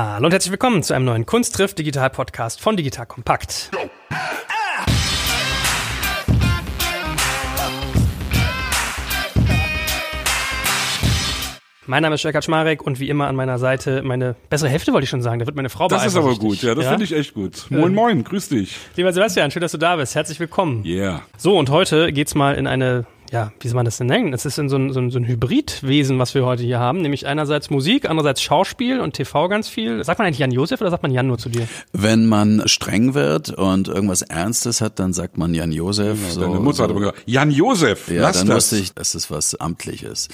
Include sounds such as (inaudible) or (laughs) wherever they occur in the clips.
Hallo und herzlich willkommen zu einem neuen Kunsttriff Digital Podcast von Digital Kompakt. Mein Name ist Jörg Schmarek und wie immer an meiner Seite meine bessere Hälfte wollte ich schon sagen. Da wird meine Frau Das ist aber gut, ja, das finde ich echt gut. Moin, moin, grüß dich. Lieber Sebastian, schön, dass du da bist. Herzlich willkommen. Yeah. So, und heute geht's mal in eine, ja, wie soll man das denn nennen? Es ist in so ein, so ein, so ein Hybridwesen, was wir heute hier haben. Nämlich einerseits Musik, andererseits Schauspiel und TV ganz viel. Sagt man eigentlich Jan Josef oder sagt man Jan nur zu dir? Wenn man streng wird und irgendwas Ernstes hat, dann sagt man Jan Josef. so, Deine Mutter so. hat aber gesagt, Jan Josef, Ja, lass dann das. wusste ich, dass es was Amtliches.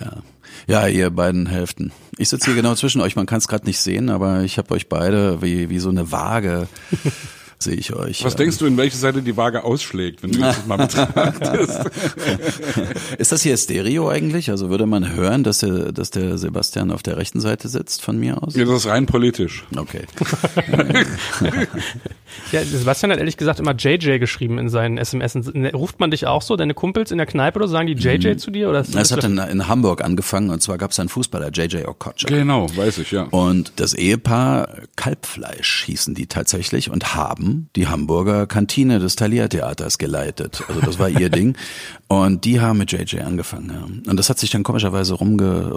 Ja. Ja, ihr beiden Hälften. Ich sitze hier genau zwischen euch. Man kann es gerade nicht sehen, aber ich habe euch beide wie, wie so eine Waage (laughs) sehe ich euch. Was ja. denkst du, in welche Seite die Waage ausschlägt, wenn du das mal betrachtest? (laughs) Ist das hier Stereo eigentlich? Also würde man hören, dass der, dass der Sebastian auf der rechten Seite sitzt von mir aus? ja, das ist rein politisch. Okay. (laughs) Ja, Sebastian hat ehrlich gesagt immer JJ geschrieben in seinen SMS. Ruft man dich auch so, deine Kumpels in der Kneipe oder so, sagen die JJ zu dir? Oder ist Es das hat in, in Hamburg angefangen und zwar gab es einen Fußballer, JJ Okocha. Genau, weiß ich, ja. Und das Ehepaar Kalbfleisch hießen die tatsächlich und haben die Hamburger Kantine des Thalia Theaters geleitet. Also das war ihr (laughs) Ding. Und die haben mit JJ angefangen. Ja. Und das hat sich dann komischerweise rumge,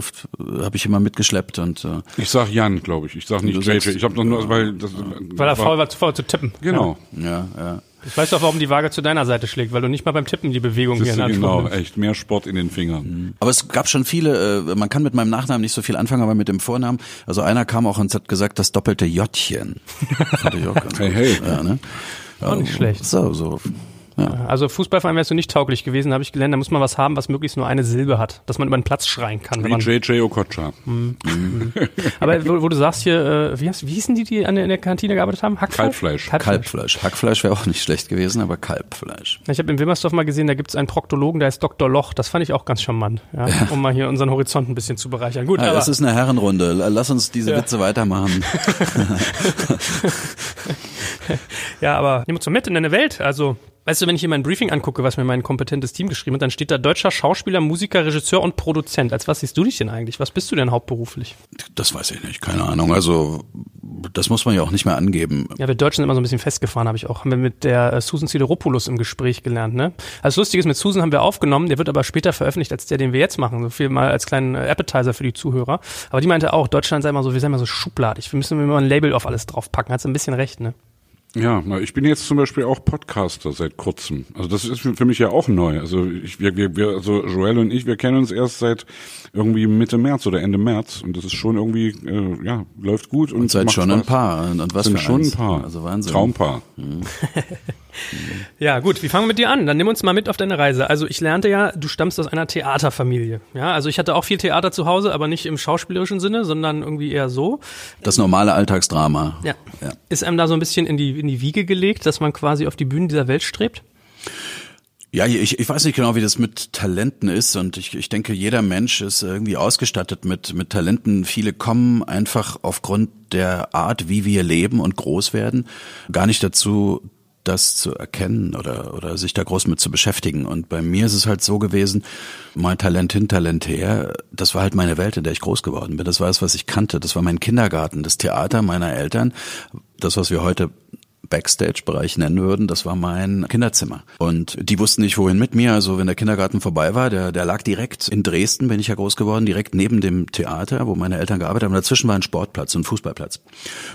habe ich immer mitgeschleppt und äh, Ich sag Jan, glaube ich. Ich sag nicht JJ. sagst- Ich habe doch nur, weil das, weil er faul war, zu faul zu tippen. Genau. ja, ja. Ich weiß doch, warum die Waage zu deiner Seite schlägt, weil du nicht mal beim Tippen die Bewegung hier Siehst in du, Hand genau, vornimmst. echt mehr Sport in den Fingern. Aber es gab schon viele, äh, man kann mit meinem Nachnamen nicht so viel anfangen, aber mit dem Vornamen. Also einer kam auch und hat gesagt, das doppelte Jottchen. (laughs) Hey, hey. Ja, ne? Auch nicht schlecht. So, so. Ja. Also Fußballverein wärst du nicht tauglich gewesen, habe ich gelernt. Da muss man was haben, was möglichst nur eine Silbe hat, dass man über den Platz schreien kann. Wie man, JJ Okocha. aber wo, wo du sagst hier, äh, wie, heißt, wie hießen die, die an in der Kantine gearbeitet haben? Hackfleisch? Kalbfleisch. Kalbfleisch. Hackfleisch wäre auch nicht schlecht gewesen, aber Kalbfleisch. Ich habe in Wilmersdorf mal gesehen, da gibt es einen Proktologen, der heißt Dr. Loch. Das fand ich auch ganz charmant, ja, um mal hier unseren Horizont ein bisschen zu bereichern. Gut, Ja, aber das ist eine Herrenrunde. Lass uns diese Ja. Witze weitermachen. (laughs) (laughs) (laughs) Ja, aber nimm uns so mit in deine Welt. Also, weißt du, wenn ich hier mein Briefing angucke, was mir mein kompetentes Team geschrieben hat, dann steht da deutscher Schauspieler, Musiker, Regisseur und Produzent. Als was siehst du dich denn eigentlich? Was bist du denn hauptberuflich? Das weiß ich nicht, keine Ahnung. Also das muss man ja auch nicht mehr angeben. Ja, wir Deutschen sind immer so ein bisschen festgefahren, habe ich auch. Haben wir mit der äh, Susan Sideropoulos im Gespräch gelernt, ne? Also lustig ist, mit Susan haben wir aufgenommen, der wird aber später veröffentlicht als der, den wir jetzt machen. So viel mal als kleinen äh, Appetizer für die Zuhörer. Aber die meinte auch, Deutschland sei immer so, wir sind immer so schubladig. Wir müssen immer ein Label auf alles draufpacken. Hat sie ein bisschen recht, ne? Ja, na, ich bin jetzt zum Beispiel auch Podcaster seit kurzem. Also das ist für mich ja auch neu. Also ich, wir, wir, wir, also Joel und ich, wir kennen uns erst seit irgendwie Mitte März oder Ende März und das ist schon irgendwie, äh, ja, läuft gut und, Und seid macht schon ein Spaß. Paar. Und, und was Sind für schon ein eins. Paar. Also Wahnsinn. Traumpaar. (laughs) Ja, gut, wie fangen wir mit dir an? Dann nimm uns mal mit auf deine Reise. Also ich lernte ja, du stammst aus einer Theaterfamilie. Ja, also ich hatte auch viel Theater zu Hause, aber nicht im schauspielerischen Sinne, sondern irgendwie eher so. Das normale Alltagsdrama. Ja. Ja. Ist einem da so ein bisschen in die, in die Wiege gelegt, dass man quasi auf die Bühnen dieser Welt strebt? Ja, ich, ich weiß nicht genau, wie das mit Talenten ist und ich, ich denke, jeder Mensch ist irgendwie ausgestattet mit, mit Talenten. Viele kommen einfach aufgrund der Art, wie wir leben und groß werden, gar nicht dazu, das zu erkennen oder, oder sich da groß mit zu beschäftigen. Und bei mir ist es halt so gewesen, mein Talent hin, Talent her, das war halt meine Welt, in der ich groß geworden bin. Das war es, was ich kannte. Das war mein Kindergarten, das Theater meiner Eltern, das, was wir heute Backstage-Bereich nennen würden, das war mein Kinderzimmer. Und die wussten nicht, wohin mit mir. Also wenn der Kindergarten vorbei war, der, der lag direkt in Dresden, bin ich ja groß geworden, direkt neben dem Theater, wo meine Eltern gearbeitet haben. Dazwischen war ein Sportplatz, ein Fußballplatz.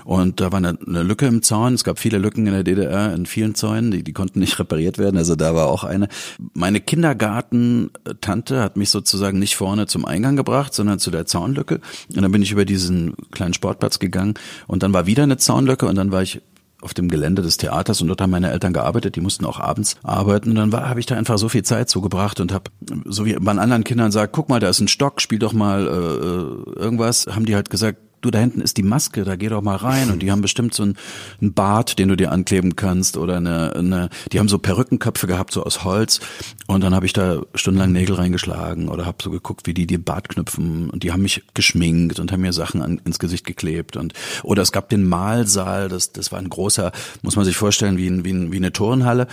Und da war eine, eine Lücke im Zaun. Es gab viele Lücken in der DDR, in vielen Zäunen, die, die konnten nicht (laughs) repariert werden. Also da war auch eine. Meine Kindergarten-Tante hat mich sozusagen nicht vorne zum Eingang gebracht, sondern zu der Zaunlücke. Und dann bin ich über diesen kleinen Sportplatz gegangen und dann war wieder eine Zaunlücke und dann war ich auf dem Gelände des Theaters und dort haben meine Eltern gearbeitet, die mussten auch abends arbeiten. Und dann habe ich da einfach so viel Zeit zugebracht und habe so wie man anderen Kindern sagt, guck mal, da ist ein Stock, spiel doch mal äh, irgendwas, haben die halt gesagt, du, da hinten ist die Maske, da geh doch mal rein. Und die haben bestimmt so einen, Bart, den du dir ankleben kannst oder eine, eine, die haben so Perückenköpfe gehabt, so aus Holz. Und dann habe ich da stundenlang Nägel reingeschlagen oder habe so geguckt, wie die den Bart knüpfen. Und die haben mich geschminkt und haben mir Sachen an, ins Gesicht geklebt. Und oder es gab den Malsaal, das, das war ein großer, muss man sich vorstellen, wie, ein, wie, ein, wie eine Turnhalle.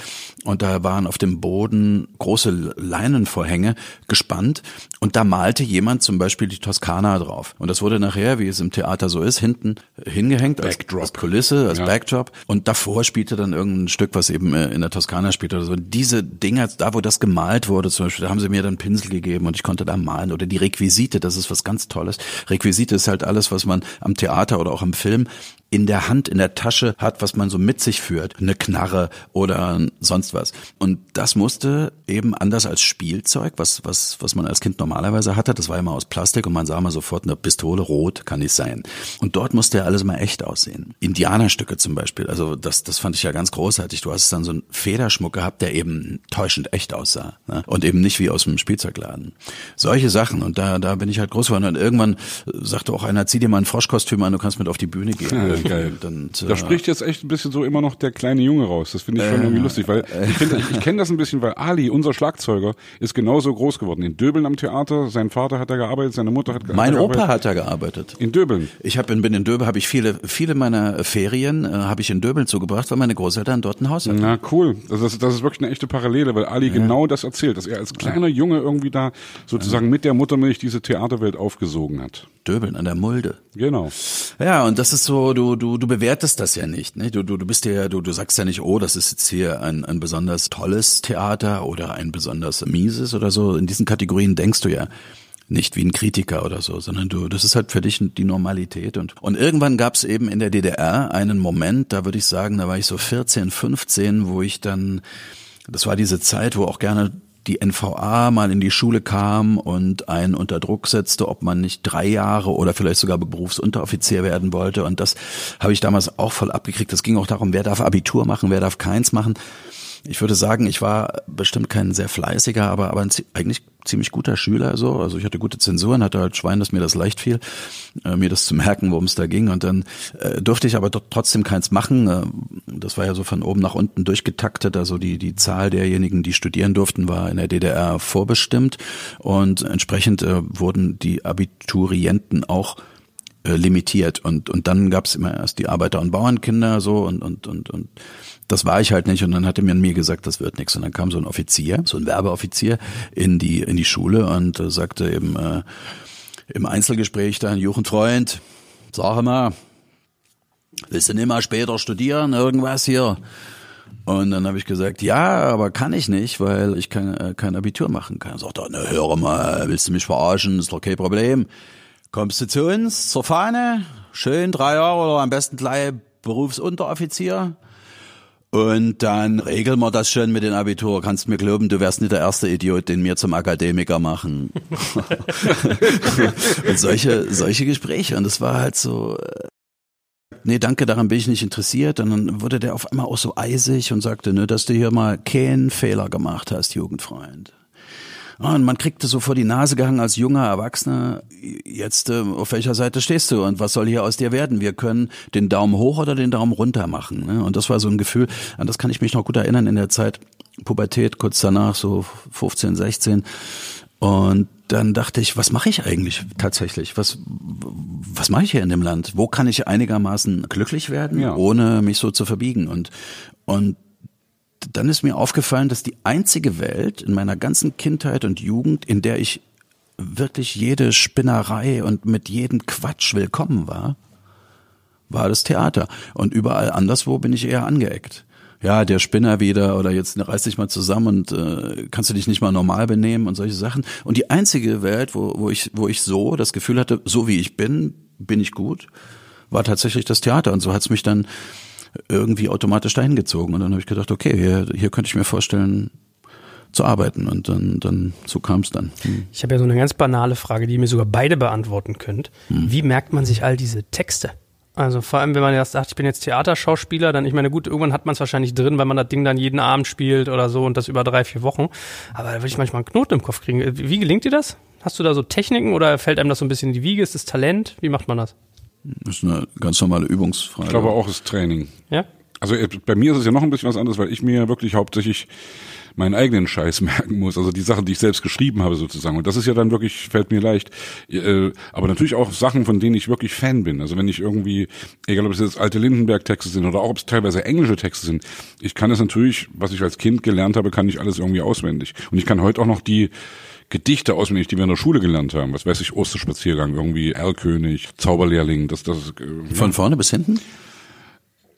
Und da waren auf dem Boden große Leinenvorhänge gespannt. Und da malte jemand zum Beispiel die Toskana drauf. Und das wurde nachher, wie es im Theater so ist, hinten hingehängt als, Backdrop. als Kulisse, als Ja. Backdrop. Und davor spielte dann irgendein Stück, was eben äh, in der Toskana spielte oder so. Und diese Dinger, da wo das gemalt wurde zum Beispiel, da haben sie mir dann Pinsel gegeben und ich konnte da malen. Oder die Requisite, das ist was ganz Tolles. Requisite ist halt alles, was man am Theater oder auch im Film in der Hand, in der Tasche hat, was man so mit sich führt. Eine Knarre oder sonst was. Und das musste eben anders als Spielzeug, was, was, was man als Kind normalerweise hatte, das war immer aus Plastik und man sah mal sofort eine Pistole, rot kann nicht sein. Und dort musste ja alles mal echt aussehen. Indianerstücke zum Beispiel, also das, das fand ich ja ganz großartig. Du hast dann so einen Federschmuck gehabt, der eben täuschend echt aussah. Ne? Und eben nicht wie aus dem Spielzeugladen. Solche Sachen. Und da, da bin ich halt groß geworden. Und irgendwann sagte auch einer, zieh dir mal ein Froschkostüm an, du kannst mit auf die Bühne gehen. (laughs) Ja, (laughs) geil. Und, und, Da äh, spricht jetzt echt ein bisschen so immer noch der kleine Junge raus. Das finde ich schon irgendwie lustig, weil ich, finde, ich, ich kenne das ein bisschen, weil Ali, unser Schlagzeuger, ist genauso groß geworden. In Döbeln am Theater, sein Vater hat da gearbeitet, seine Mutter hat, hat mein Opa gearbeitet. hat da gearbeitet. In Döbeln. Ich hab in, bin in Döbel, habe ich viele, viele meiner Ferien äh, habe ich in Döbeln zugebracht, weil meine Großeltern dort ein Haus hatten. Na cool. Das, das ist wirklich eine echte Parallele, weil Ali genau das erzählt, dass er als kleiner Junge irgendwie da sozusagen mit der Muttermilch diese Theaterwelt aufgesogen hat. Döbeln an der Mulde. Genau. Ja, und das ist so, du, du, du bewertest das ja nicht. Ne? Du, du, du bist ja, du, du sagst ja nicht, oh, das ist jetzt hier ein, ein besonders tolles Theater oder ein besonders mieses oder so. In diesen Kategorien denkst du ja nicht wie ein Kritiker oder so, sondern du, das ist halt für dich die Normalität. Und, und irgendwann gab es eben in der DDR einen Moment, da würde ich sagen, da war ich so 14, 15, wo ich dann, das war diese Zeit, wo auch gerne die NVA mal in die Schule kam und einen unter Druck setzte, ob man nicht drei Jahre oder vielleicht sogar Berufsunteroffizier werden wollte. Und das habe ich damals auch voll abgekriegt. Es ging auch darum, wer darf Abitur machen, wer darf keins machen. Ich würde sagen, ich war bestimmt kein sehr fleißiger, aber, aber ein, eigentlich ziemlich guter Schüler. So. Also ich hatte gute Zensuren, hatte halt Schwein, dass mir das leicht fiel, äh, mir das zu merken, worum es da ging. Und dann äh, durfte ich aber trotzdem keins machen. Äh, das war ja so von oben nach unten durchgetaktet. Also die, die Zahl derjenigen, die studieren durften, war in der DDR vorbestimmt. Und entsprechend äh, wurden die Abiturienten auch äh, limitiert und und dann gab's immer erst die Arbeiter- und Bauernkinder so und und und und das war ich halt nicht und dann hatte man mir gesagt, das wird nichts und dann kam so ein Offizier, so ein Werbeoffizier in die in die Schule und äh, sagte eben äh, im Einzelgespräch dann Jugendfreund, sag mal, willst du nicht mal später studieren irgendwas hier? Und dann habe ich gesagt, ja, aber kann ich nicht, weil ich kein, äh, kein Abitur machen kann. Sagt er, na hör mal, willst du mich verarschen? Ist doch kein Problem. Kommst du zu uns zur Fahne? Schön drei Jahre oder am besten gleich Berufsunteroffizier. Und dann regeln wir das schon mit dem Abitur. Kannst mir glauben, du wärst nicht der erste Idiot, den wir zum Akademiker machen. (laughs) und solche, solche Gespräche. Und das war halt so, äh, nee, danke, daran bin ich nicht interessiert. Und dann wurde der auf einmal auch so eisig und sagte, ne, dass du hier mal keinen Fehler gemacht hast, Jugendfreund. Ah, Und man kriegte so vor die Nase gehangen als junger Erwachsener, jetzt äh, auf welcher Seite stehst du und was soll hier aus dir werden? Wir können den Daumen hoch oder den Daumen runter machen. Ne? Und das war so ein Gefühl, an das kann ich mich noch gut erinnern in der Zeit Pubertät, kurz danach, so 15, 16. Und dann dachte ich, was mache ich eigentlich tatsächlich? Was, was mache ich hier in dem Land? Wo kann ich einigermaßen glücklich werden, Ja. ohne mich so zu verbiegen? Und, und dann ist mir aufgefallen, dass die einzige Welt in meiner ganzen Kindheit und Jugend, in der ich wirklich jede Spinnerei und mit jedem Quatsch willkommen war, war das Theater. Und überall anderswo bin ich eher angeeckt. Ja, der Spinner wieder oder jetzt reiß dich mal zusammen und äh, kannst du dich nicht mal normal benehmen und solche Sachen. Und die einzige Welt, wo, wo ich, wo ich so das Gefühl hatte, so wie ich bin, bin ich gut, war tatsächlich das Theater. Und so hat's mich dann irgendwie automatisch dahin gezogen. Und dann habe ich gedacht, okay, hier, hier könnte ich mir vorstellen, zu arbeiten. Und dann, dann so kam es dann. Hm. Ich habe ja so eine ganz banale Frage, die ihr mir sogar beide beantworten könnt. Wie merkt man sich all diese Texte? Also vor allem, wenn man erst sagt, ich bin jetzt Theaterschauspieler, dann, ich meine, gut, irgendwann hat man es wahrscheinlich drin, weil man das Ding dann jeden Abend spielt oder so und das über drei, vier Wochen. Aber da würde ich manchmal einen Knoten im Kopf kriegen. Wie wie gelingt dir das? Hast du da so Techniken oder fällt einem das so ein bisschen in die Wiege? Ist das Talent? Wie macht man das? Das ist eine ganz normale Übungsfrage. Ich glaube auch, es ist Training. Ja? Also äh, bei mir ist es ja noch ein bisschen was anderes, weil ich mir wirklich hauptsächlich meinen eigenen Scheiß (laughs) merken muss, also die Sachen, die ich selbst geschrieben habe sozusagen. Und das ist ja dann wirklich, fällt mir leicht. Äh, Aber natürlich auch Sachen, von denen ich wirklich Fan bin. Also wenn ich irgendwie, egal ob es jetzt alte Lindenberg-Texte sind oder auch ob es teilweise englische Texte sind, ich kann es natürlich, was ich als Kind gelernt habe, kann ich alles irgendwie auswendig. Und ich kann heute auch noch die Gedichte auswendig, die wir in der Schule gelernt haben. Was weiß ich, Osterspaziergang, irgendwie Erlkönig, Zauberlehrling, das, das. Äh, Von vorne bis hinten?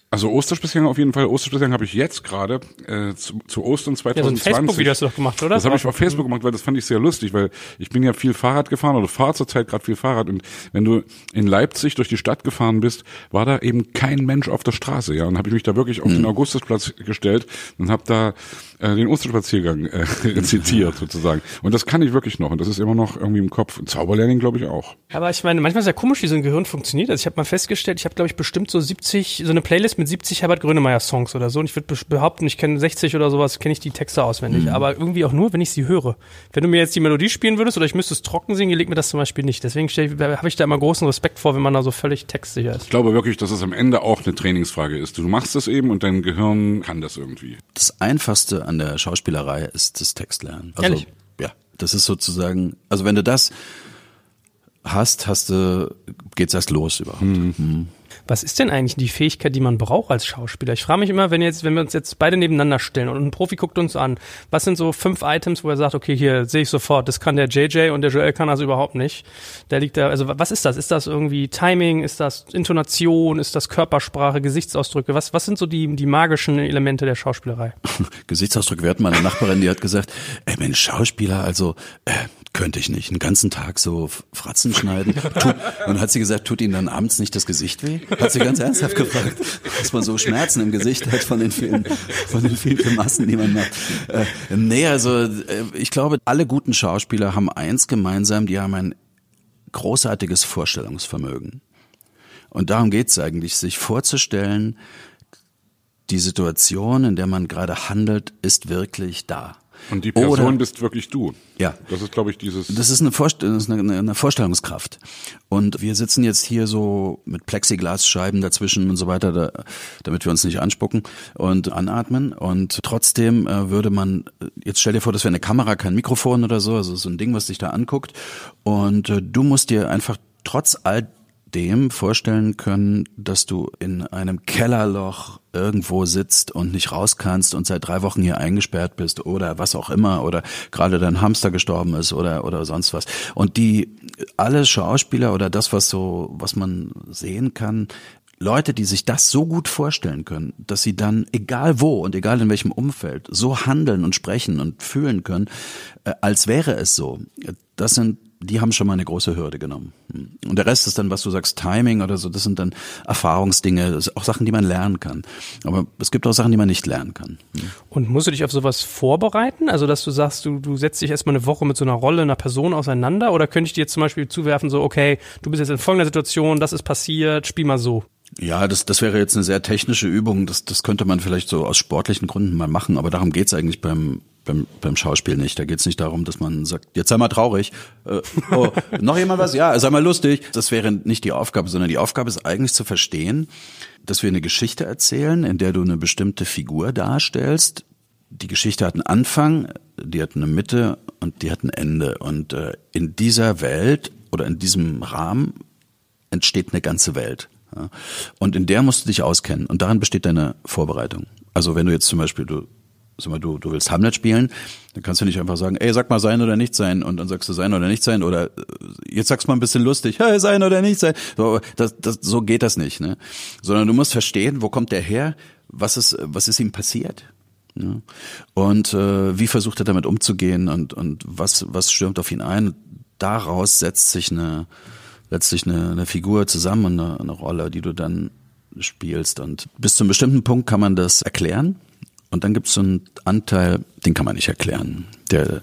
Also Osterspaziergang auf jeden Fall. Osterspaziergang habe ich jetzt gerade äh, zu, zu Ostern 2020. Ja, so ein Facebook-Video hast du doch gemacht, oder? Das habe ich auf Facebook gemacht, weil das fand ich sehr lustig, weil ich bin ja viel Fahrrad gefahren oder fahre zurzeit gerade viel Fahrrad und wenn du in Leipzig durch die Stadt gefahren bist, war da eben kein Mensch auf der Straße, ja, und habe ich mich da wirklich auf mhm. den Augustusplatz gestellt und habe da äh, den Osterspaziergang äh, (laughs) rezitiert sozusagen. Und das kann ich wirklich noch und das ist immer noch irgendwie im Kopf. Zauberlehrling glaube ich auch. Aber ich meine, manchmal ist ja komisch, wie so ein Gehirn funktioniert. Also ich habe mal festgestellt, ich habe glaube ich bestimmt so 70 so eine Playlist mit 70 Herbert Grönemeyer Songs oder so. Und ich würde behaupten, ich kenne 60 oder sowas, kenne ich die Texte auswendig. Mhm. Aber irgendwie auch nur, wenn ich sie höre. Wenn du mir jetzt die Melodie spielen würdest oder ich müsste es trocken singen, gelingt mir das zum Beispiel nicht. Deswegen habe ich da immer großen Respekt vor, wenn man da so völlig textsicher ist. Ich glaube wirklich, dass es am Ende auch eine Trainingsfrage ist. Du machst es eben und dein Gehirn kann das irgendwie. Das Einfachste an der Schauspielerei ist das Textlernen. Also, Ehrlich? ja, das ist sozusagen, also wenn du das hast, hast du, geht's erst los überhaupt. Mhm. Mhm. Was ist denn eigentlich die Fähigkeit, die man braucht als Schauspieler? Ich frage mich immer, wenn jetzt, wenn wir uns jetzt beide nebeneinander stellen und ein Profi guckt uns an, was sind so fünf Items, wo er sagt, okay, hier sehe ich sofort, das kann der JJ und der Joel kann also überhaupt nicht. Der liegt da, also was ist das? Ist das irgendwie Timing? Ist das Intonation? Ist das Körpersprache, Gesichtsausdrücke? Was, was sind so die, die magischen Elemente der Schauspielerei? (laughs) Gesichtsausdruck, wir hatten mal eine Nachbarin, die hat gesagt, ey Mensch, Schauspieler, also äh, könnte ich nicht. Einen ganzen Tag so Fratzen schneiden. (laughs) Tut, und hat sie gesagt, tut Ihnen dann abends nicht das Gesicht weh? Hat sie ganz ernsthaft gefragt, dass man so Schmerzen im Gesicht hat von den vielen, von den vielen Grimassen, die man macht. Äh, nee, also äh, ich glaube, alle guten Schauspieler haben eins gemeinsam, die haben ein großartiges Vorstellungsvermögen. Und darum geht's eigentlich, sich vorzustellen, die Situation, in der man gerade handelt, ist wirklich da. Und die Person Oder, bist wirklich du. Ja. Das ist, glaube ich, dieses. Das ist, eine, Vorst das ist eine, eine Vorstellungskraft. Und wir sitzen jetzt hier so mit Plexiglasscheiben dazwischen und so weiter, da, damit wir uns nicht anspucken und anatmen. Und trotzdem äh, würde man, jetzt stell dir vor, das wäre eine Kamera, kein Mikrofon oder so, also so ein Ding, was dich da anguckt. Und äh, du musst dir einfach trotz all dem vorstellen können, dass du in einem Kellerloch irgendwo sitzt und nicht raus kannst und seit drei Wochen hier eingesperrt bist oder was auch immer oder gerade dein Hamster gestorben ist oder oder sonst was. Und die alle Schauspieler oder das, was so, was man sehen kann, Leute, die sich das so gut vorstellen können, dass sie dann, egal wo und egal in welchem Umfeld, so handeln und sprechen und fühlen können, äh, als wäre es so. Das sind die haben schon mal eine große Hürde genommen. Und der Rest ist dann, was du sagst, Timing oder so, das sind dann Erfahrungsdinge, das sind auch Sachen, die man lernen kann. Aber es gibt auch Sachen, die man nicht lernen kann. Und musst du dich auf sowas vorbereiten? Also, dass du sagst, du, du setzt dich erstmal eine Woche mit so einer Rolle, einer Person auseinander? Oder könnte ich dir jetzt zum Beispiel zuwerfen, so, okay, du bist jetzt in folgender Situation, das ist passiert, spiel mal so? Ja, das, das wäre jetzt eine sehr technische Übung. Das, das könnte man vielleicht so aus sportlichen Gründen mal machen, aber darum geht's eigentlich beim, beim, beim Schauspiel nicht. Da geht's nicht darum, dass man sagt, jetzt sei mal traurig. Äh, oh, (laughs) noch jemand was? Ja, sei mal lustig. Das wäre nicht die Aufgabe, sondern die Aufgabe ist eigentlich zu verstehen, dass wir eine Geschichte erzählen, in der du eine bestimmte Figur darstellst. Die Geschichte hat einen Anfang, die hat eine Mitte und die hat ein Ende. Und äh, in dieser Welt oder in diesem Rahmen entsteht eine ganze Welt. Ja. Und in der musst du dich auskennen. Und darin besteht deine Vorbereitung. Also wenn du jetzt zum Beispiel, du, sag mal, du, du willst Hamlet spielen, dann kannst du nicht einfach sagen, ey, sag mal sein oder nicht sein. Und dann sagst du sein oder nicht sein. Oder äh, jetzt sagst du mal ein bisschen lustig, (laughs) hey, sein oder nicht sein. So, das, das, so geht das nicht. Ne? Sondern du musst verstehen, wo kommt der her? Was ist, was ist ihm passiert? Ja. Und äh, wie versucht er damit umzugehen und, und was, was stürmt auf ihn ein? Daraus setzt sich eine, letztlich eine, eine Figur zusammen eine, eine Rolle, die du dann spielst. Und bis zu einem bestimmten Punkt kann man das erklären. Und dann gibt es so einen Anteil, den kann man nicht erklären. Der,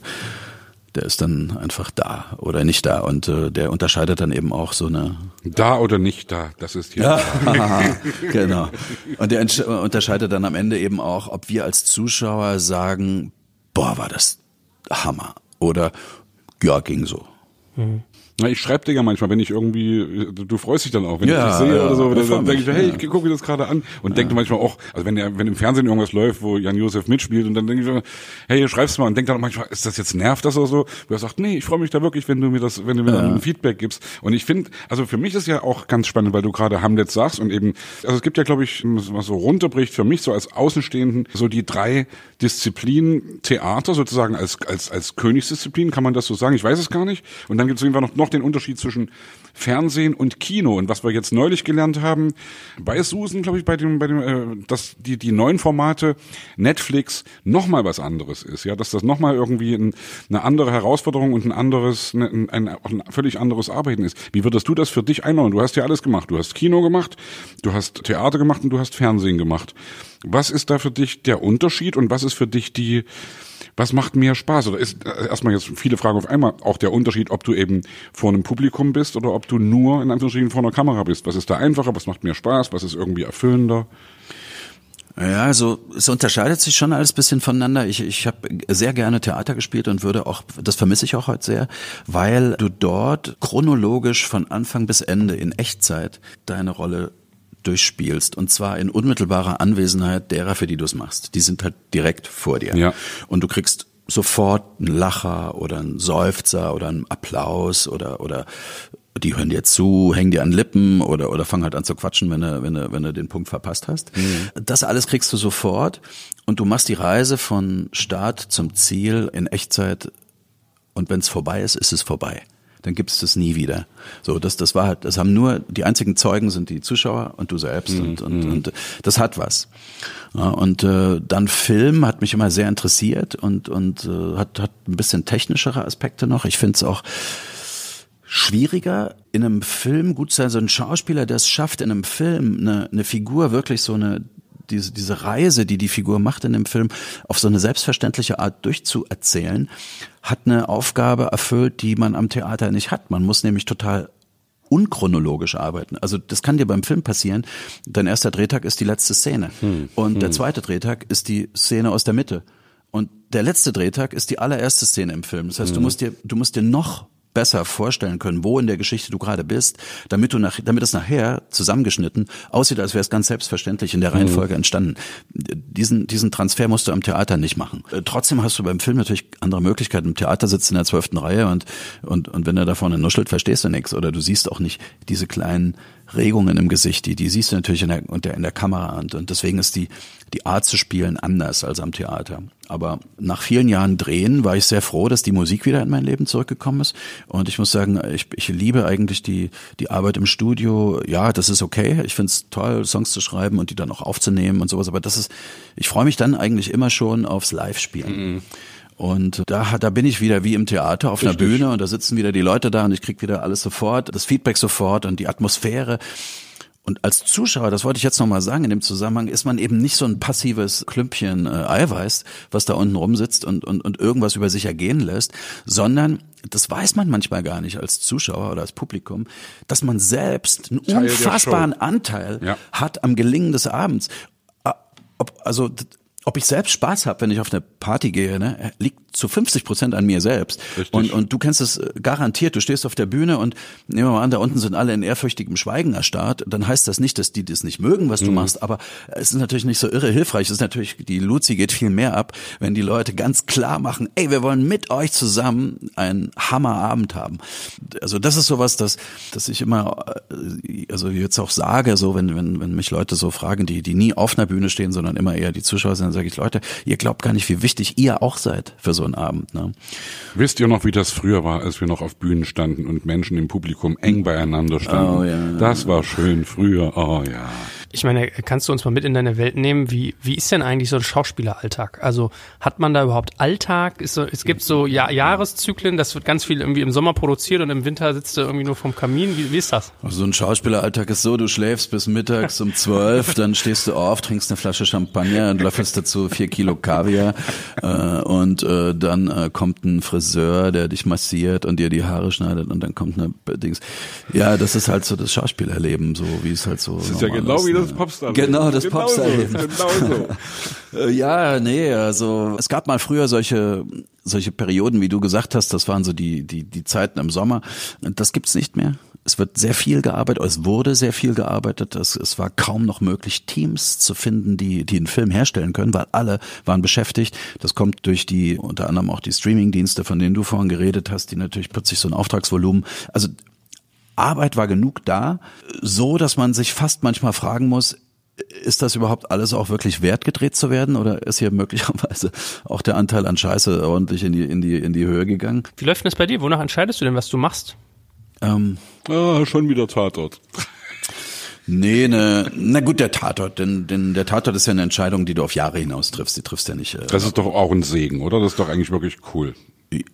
der ist dann einfach da oder nicht da. Und äh, der unterscheidet dann eben auch so eine. Da oder nicht da, das ist hier. Ja, (laughs) genau. Und der unterscheidet dann am Ende eben auch, ob wir als Zuschauer sagen, boah, war das Hammer. Oder ja, ging so. Mhm. Na, ich schreibe dir ja manchmal, wenn ich irgendwie, du freust dich dann auch, wenn Ja, ich dich sehe ja, oder so, dann, dann denke ich, hey, ja. ich gucke mir das gerade an und denke manchmal auch, also wenn der, wenn im Fernsehen irgendwas läuft, wo Jan Josef mitspielt und dann denke ich, hey, schreib's mal und denke dann auch manchmal, ist das jetzt nervt das oder so? Wo er sagt, nee, ich freue mich da wirklich, wenn du mir das, wenn du mir dann ein Feedback gibst. Und ich finde, also für mich ist ja auch ganz spannend, weil du gerade Hamlet sagst und eben, also es gibt ja, glaube ich, was so runterbricht für mich so als Außenstehenden so die drei Disziplinen Theater sozusagen als als als Königsdisziplin, kann man das so sagen? Ich weiß es gar nicht. Und dann gibt es irgendwann noch noch den Unterschied zwischen Fernsehen und Kino und was wir jetzt neulich gelernt haben bei Susan, glaube ich, bei dem bei dem äh, dass die die neuen Formate Netflix noch mal was anderes ist, ja, dass das noch mal irgendwie ein, eine andere Herausforderung und ein anderes ein, ein, ein völlig anderes Arbeiten ist. Wie würdest du das für dich einordnen? Du hast ja alles gemacht. Du hast Kino gemacht, du hast Theater gemacht und du hast Fernsehen gemacht. Was ist da für dich der Unterschied und was ist für dich die was macht mehr Spaß? Oder ist äh, erstmal jetzt viele Fragen auf einmal auch der Unterschied, ob du eben vor einem Publikum bist oder ob du nur in Anführungsstrichen vor einer Kamera bist? Was ist da einfacher? Was macht mehr Spaß? Was ist irgendwie erfüllender? Ja, also es unterscheidet sich schon alles bisschen voneinander. Ich, ich habe sehr gerne Theater gespielt und würde auch, das vermisse ich auch heute sehr, weil du dort chronologisch von Anfang bis Ende in Echtzeit deine Rolle durchspielst und zwar in unmittelbarer Anwesenheit derer, für die du es machst. Die sind halt direkt vor dir. Ja. Und du kriegst sofort einen Lacher oder einen Seufzer oder einen Applaus oder oder die hören dir zu, hängen dir an Lippen oder oder fangen halt an zu quatschen, wenn du wenn du wenn du den Punkt verpasst hast. Das alles kriegst du sofort und du machst die Reise von Start zum Ziel in Echtzeit und wenn es vorbei ist, ist es vorbei. Dann gibt es das nie wieder. So, das, das war halt, das haben nur, die einzigen Zeugen sind die Zuschauer und du selbst und, und, und das hat was. Ja, und äh, dann Film hat mich immer sehr interessiert und, und äh, hat, hat ein bisschen technischere Aspekte noch. Ich finde es auch schwieriger, in einem Film gut zu sein, so ein Schauspieler, der es schafft, in einem Film eine, eine Figur wirklich so eine diese, diese Reise, die die Figur macht in dem Film, auf so eine selbstverständliche Art durchzuerzählen, hat eine Aufgabe erfüllt, die man am Theater nicht hat. Man muss nämlich total unchronologisch arbeiten. Also das kann dir beim Film passieren. Dein erster Drehtag ist die letzte Szene und der zweite Drehtag ist die Szene aus der Mitte und der letzte Drehtag ist die allererste Szene im Film. Das heißt, du musst dir du musst dir noch besser vorstellen können, wo in der Geschichte du gerade bist, damit du nach, damit es nachher zusammengeschnitten aussieht, als wäre es ganz selbstverständlich in der Reihenfolge entstanden. Diesen, diesen Transfer musst du am Theater nicht machen. Äh, Trotzdem hast du beim Film natürlich andere Möglichkeiten. Im Theater sitzt du in der zwölften Reihe und, und, und wenn er da vorne nuschelt, verstehst du nichts oder du siehst auch nicht diese kleinen Regungen im Gesicht, die, die siehst du natürlich in der, in der Kamera und, und deswegen ist die, die Art zu spielen anders als am Theater. Aber nach vielen Jahren Drehen war ich sehr froh, dass die Musik wieder in mein Leben zurückgekommen ist. Und ich muss sagen, ich, ich liebe eigentlich die, die Arbeit im Studio. Ja, das ist okay. Ich finde es toll, Songs zu schreiben und die dann auch aufzunehmen und sowas. Aber das ist, ich freue mich dann eigentlich immer schon aufs Live-Spielen. Und da, da bin ich wieder wie im Theater auf einer. Bühne und da sitzen wieder die Leute da und ich krieg wieder alles sofort, das Feedback sofort und die Atmosphäre. Und als Zuschauer, das wollte ich jetzt nochmal sagen in dem Zusammenhang, ist man eben nicht so ein passives Klümpchen äh, Eiweiß, was da unten rumsitzt und, und, und irgendwas über sich ergehen lässt, sondern das weiß man manchmal gar nicht als Zuschauer oder als Publikum, dass man selbst einen Teil unfassbaren. Anteil Ja. hat am Gelingen des Abends. Ah, Ob, also ob ich selbst Spaß habe, wenn ich auf eine Party gehe, ne, liegt zu 50 Prozent an mir selbst. Richtig. Und, und du kennst es äh, garantiert. Du stehst auf der Bühne und nehmen wir mal an, da unten sind alle in ehrfürchtigem Schweigen erstarrt. Dann heißt das nicht, dass die das nicht mögen, was du Mhm. machst, aber es ist natürlich nicht so irre hilfreich. Es ist natürlich, die Luzi geht viel mehr ab, wenn die Leute ganz klar machen, ey, wir wollen mit euch zusammen einen Hammerabend haben. Also das ist sowas, das, das ich immer, äh, also jetzt auch sage, so wenn, wenn, wenn mich Leute so fragen, die, die nie auf einer Bühne stehen, sondern immer eher die Zuschauer sind, dann sage ich, Leute, ihr glaubt gar nicht, wie wichtig ihr auch seid für so einen Abend. Ne? Wisst ihr noch, wie das früher war, als wir noch auf Bühnen standen und Menschen im Publikum eng beieinander standen? Oh, ja. Das war schön früher. Oh ja. Ich meine, kannst du uns mal mit in deine Welt nehmen? Wie, wie ist denn eigentlich so ein Schauspieleralltag? Also hat man da überhaupt Alltag? Ist so, es gibt so ja Jahreszyklen, das wird ganz viel irgendwie im Sommer produziert und im Winter sitzt du irgendwie nur vom Kamin. Wie, wie ist das? Also so ein Schauspieleralltag ist so, du schläfst bis mittags um zwölf, dann stehst du auf, trinkst eine Flasche Champagner und löffelst dazu vier Kilo Kaviar äh, und äh, dann äh, kommt ein Friseur, der dich massiert und dir die Haare schneidet und dann kommt eine Dings. Ja, das ist halt so das Schauspielerleben, so wie es halt so Das ist ja genau wie das das Popstar. Genau, das genau Popstar-Leben. So, (laughs) genau so. (laughs) Äh, Ja, nee, also es gab mal früher solche solche Perioden, wie du gesagt hast, das waren so die die die Zeiten im Sommer. Das gibt's nicht mehr. Es wird sehr viel gearbeitet, es wurde sehr viel gearbeitet. Es, es war kaum noch möglich, Teams zu finden, die die einen Film herstellen können, weil alle waren beschäftigt. Das kommt durch die unter anderem auch die Streaming-Dienste, von denen du vorhin geredet hast, die natürlich plötzlich so ein Auftragsvolumen. Also Arbeit war genug da, so dass man sich fast manchmal fragen muss, ist das überhaupt alles auch wirklich wert gedreht zu werden oder ist hier (laughs) möglicherweise auch der Anteil an Scheiße ordentlich in die in die in die Höhe gegangen? Wie läuft denn das bei dir? Wonach entscheidest du denn, was du machst? Ähm, Ah, schon wieder Tatort. nee, ne, na gut, der Tatort, denn, denn der Tatort ist ja eine Entscheidung, die du auf Jahre hinaus triffst. Die triffst ja nicht. Äh, Das ist doch auch ein Segen, oder? Das ist doch eigentlich wirklich cool.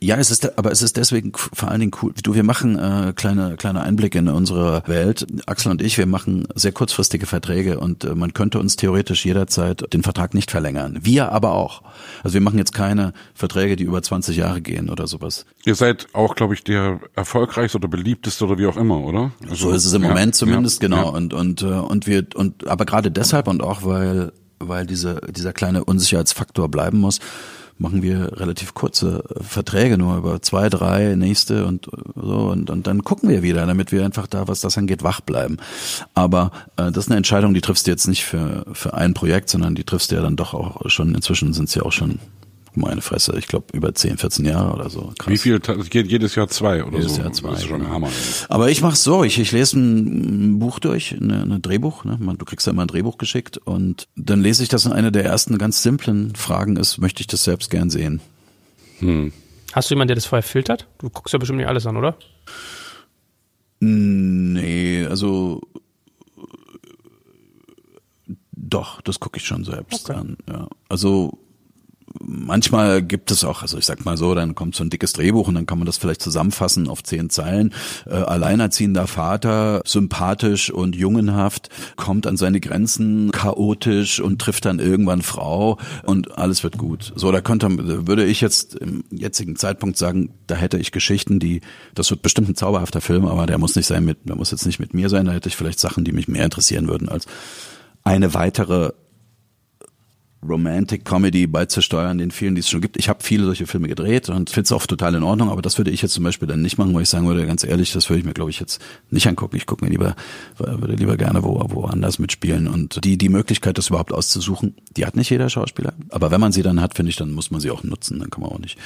Ja, es ist, aber es ist deswegen vor allen Dingen cool. Du, wir machen äh, kleine kleine Einblicke in unsere Welt. Axel und ich, wir machen sehr kurzfristige Verträge und äh, man könnte uns theoretisch jederzeit den Vertrag nicht verlängern. Wir aber auch. Also wir machen jetzt keine Verträge, die über 20 Jahre gehen oder sowas. Ihr seid auch, glaube ich, der erfolgreichste oder beliebteste oder wie auch immer, oder? Also, So ist es im ja, Moment zumindest ja, genau. ja. Und und äh, und wir und aber gerade deshalb und auch weil weil diese dieser kleine Unsicherheitsfaktor bleiben muss, machen wir relativ kurze Verträge nur über zwei, drei nächste und äh, so und, und dann gucken wir wieder, damit wir einfach da, was das angeht, wach bleiben. Aber äh, das ist eine Entscheidung, die triffst du jetzt nicht für für ein Projekt, sondern die triffst du ja dann doch auch schon. Inzwischen sind es ja auch schon meine Fresse, ich glaube über 10, 14 Jahre oder so. Krass. Wie viel? Geht jedes Jahr zwei oder Jedes so. Jahr zwei, Das ist schon ein genau. Hammer. Aber ich mach's so, ich, ich lese ein, ein Buch durch, eine, eine Drehbuch, ne? Du kriegst ja immer ein Drehbuch geschickt und dann lese ich das und eine der ersten ganz simplen Fragen ist, möchte ich das selbst gern sehen? Hast du jemanden, der das vorher filtert? Du guckst ja bestimmt nicht alles an, oder? Nee, also doch, das gucke ich schon selbst Okay. an. Ja. Also manchmal gibt es auch, also ich sag mal so, dann kommt so ein dickes Drehbuch und dann kann man das vielleicht zusammenfassen auf zehn Zeilen. Äh, alleinerziehender Vater, sympathisch und jungenhaft, kommt an seine Grenzen, chaotisch und trifft dann irgendwann Frau und alles wird gut. So, da könnte, würde ich jetzt im jetzigen Zeitpunkt sagen, da hätte ich Geschichten, die, das wird bestimmt ein zauberhafter Film, aber der muss nicht sein mit, der muss jetzt nicht mit mir sein, da hätte ich vielleicht Sachen, die mich mehr interessieren würden als eine weitere Romantic Comedy beizusteuern, den vielen, die es schon gibt. Ich habe viele solche Filme gedreht und finde es auch total in Ordnung, aber das würde ich jetzt zum Beispiel dann nicht machen, weil ich sagen würde, ganz ehrlich, das würde ich mir, glaube ich, jetzt nicht angucken. Ich gucke mir lieber, würde lieber gerne wo, woanders mitspielen. Und die, die Möglichkeit, das überhaupt auszusuchen, die hat nicht jeder Schauspieler. Aber wenn man sie dann hat, finde ich, dann muss man sie auch nutzen. Dann kann man auch nicht.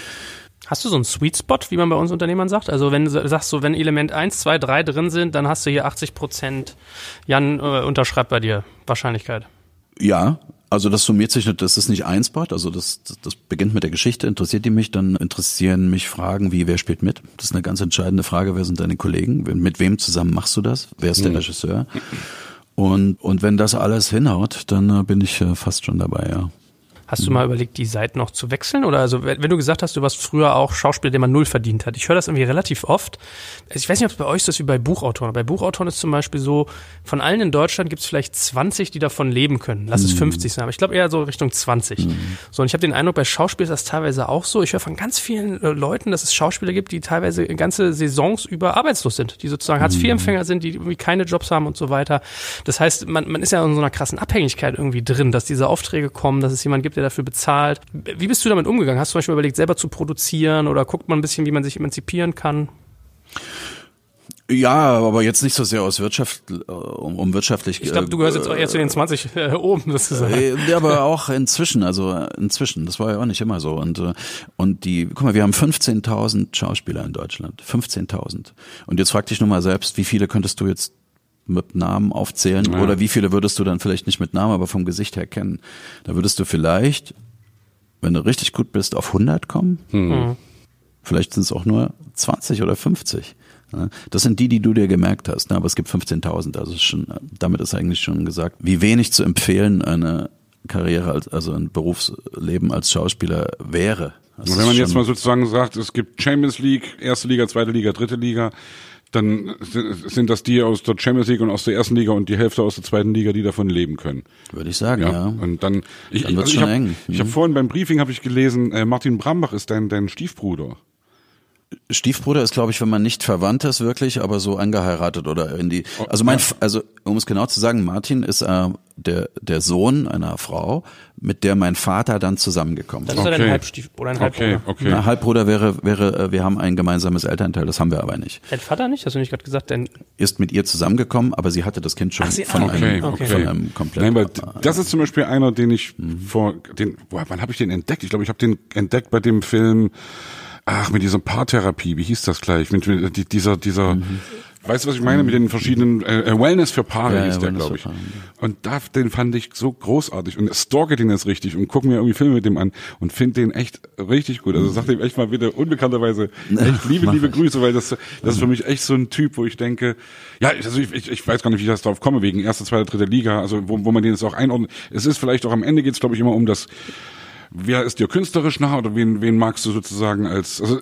Hast du so einen Sweet Spot, wie man bei uns Unternehmern sagt? Also wenn du sagst, so wenn Element 1, 2, 3 drin sind, dann hast du hier 80 Prozent. Jan äh, unterschreibt bei dir Wahrscheinlichkeit. Ja, also das summiert sich, nicht, das ist nicht ein Spot, also das, das, das beginnt mit der Geschichte, interessiert die mich, dann interessieren mich Fragen wie, wer spielt mit? Das ist eine ganz entscheidende Frage, wer sind deine Kollegen? Mit wem zusammen machst du das? Wer ist der Regisseur? Und, und wenn das alles hinhaut, dann äh, bin ich äh, fast schon dabei, ja. Hast du mal überlegt, die Seiten noch zu wechseln? Oder also, wenn du gesagt hast, du warst früher auch Schauspieler, der man null verdient hat. Ich höre das irgendwie relativ oft. Also ich weiß nicht, ob es bei euch so ist wie bei Buchautoren. Bei Buchautoren ist zum Beispiel so, von allen in Deutschland gibt es vielleicht 20, die davon leben können. Lass es 50 sein, aber ich glaube eher so Richtung 20. So, und ich habe den Eindruck, bei Schauspielern ist das teilweise auch so. Ich höre von ganz vielen äh, Leuten, dass es Schauspieler gibt, die teilweise ganze Saisons über arbeitslos sind, die sozusagen Hartz-IV-Empfänger sind, die irgendwie keine Jobs haben und so weiter. Das heißt, man, man ist ja in so einer krassen Abhängigkeit irgendwie drin, dass diese Aufträge kommen, dass es jemand gibt, der dafür bezahlt. Wie bist du damit umgegangen? Hast du zum Beispiel überlegt, selber zu produzieren oder guckt man ein bisschen, wie man sich emanzipieren kann? Ja, aber jetzt nicht so sehr aus Wirtschaft, äh, um, um wirtschaftlich. Ich glaube, du gehörst jetzt auch eher zu den 20 äh, oben, sozusagen. Äh, Ja, aber auch inzwischen, also äh, inzwischen, das war ja auch nicht immer so. Und, äh, und die, guck mal, wir haben 15.000 Schauspieler in Deutschland. 15.000. Und jetzt frag dich nur mal selbst, wie viele könntest du jetzt mit Namen aufzählen Ja. oder wie viele würdest du dann vielleicht nicht mit Namen, aber vom Gesicht her kennen? Da würdest du vielleicht, wenn du richtig gut bist, auf 100 kommen. Mhm. Vielleicht sind es auch nur 20 oder 50. Ja, Das sind die, die du dir gemerkt hast, ne? aber es gibt 15.000. Also ist schon, damit ist eigentlich schon gesagt, wie wenig zu empfehlen eine Karriere als, also ein Berufsleben als Schauspieler wäre. Das Und wenn man jetzt mal sozusagen sagt, es gibt Champions League, erste Liga, zweite Liga, dritte Liga, dann sind das die aus der Champions League und aus der ersten Liga und die Hälfte aus der zweiten Liga, die davon leben können. würde ich sagen, Ja. ja. Und dann, ich, Dann wird's ich schon habe eng. ich hab Mhm. vorhin beim Briefing habe ich gelesen, äh, Martin Brambach ist dein, dein Stiefbruder. Stiefbruder ist, glaube ich, wenn man nicht verwandt ist wirklich, aber so angeheiratet oder in die. Also mein, also um es genau zu sagen, Martin ist äh, der der Sohn einer Frau, mit der mein Vater dann zusammengekommen ist. ist er Okay. dein Halbstiefbruder, ein Okay, Halbbruder. okay. Na, Halbbruder wäre wäre, äh, wir haben ein gemeinsames Elternteil, das haben wir aber nicht. Dein Vater nicht? Hast du nicht gerade gesagt, dein Ist mit ihr zusammengekommen, aber sie hatte das Kind schon Ach, sie- von, ah, Okay, einem, okay. von einem komplett. Nein, weil das ist zum Beispiel einer, den ich vor, den, boah, wann habe ich den entdeckt? Ich glaube, ich habe den entdeckt bei dem Film, ach, mit dieser Paartherapie, wie hieß das gleich? Mit, mit die- dieser, dieser, weißt du, was ich meine? Mit den verschiedenen, äh, äh, Wellness für Paare Ja, hieß ja, der, glaube ich. Paare, Und da, den fand ich so großartig und stalke den jetzt richtig und gucke mir irgendwie Filme mit dem an und finde den echt richtig gut. Also sag dem echt mal bitte unbekannterweise echt (laughs) liebe, liebe Grüße, weil das, das ist für mich echt so ein Typ, wo ich denke, ja, also ich, ich, ich weiß gar nicht, wie ich das drauf komme, wegen erste, zweite, dritte Liga, also wo, wo man den jetzt auch einordnet. Es ist vielleicht auch am Ende geht's, glaube ich, immer um das, wer ist dir künstlerisch nah oder wen, wen magst du sozusagen als, also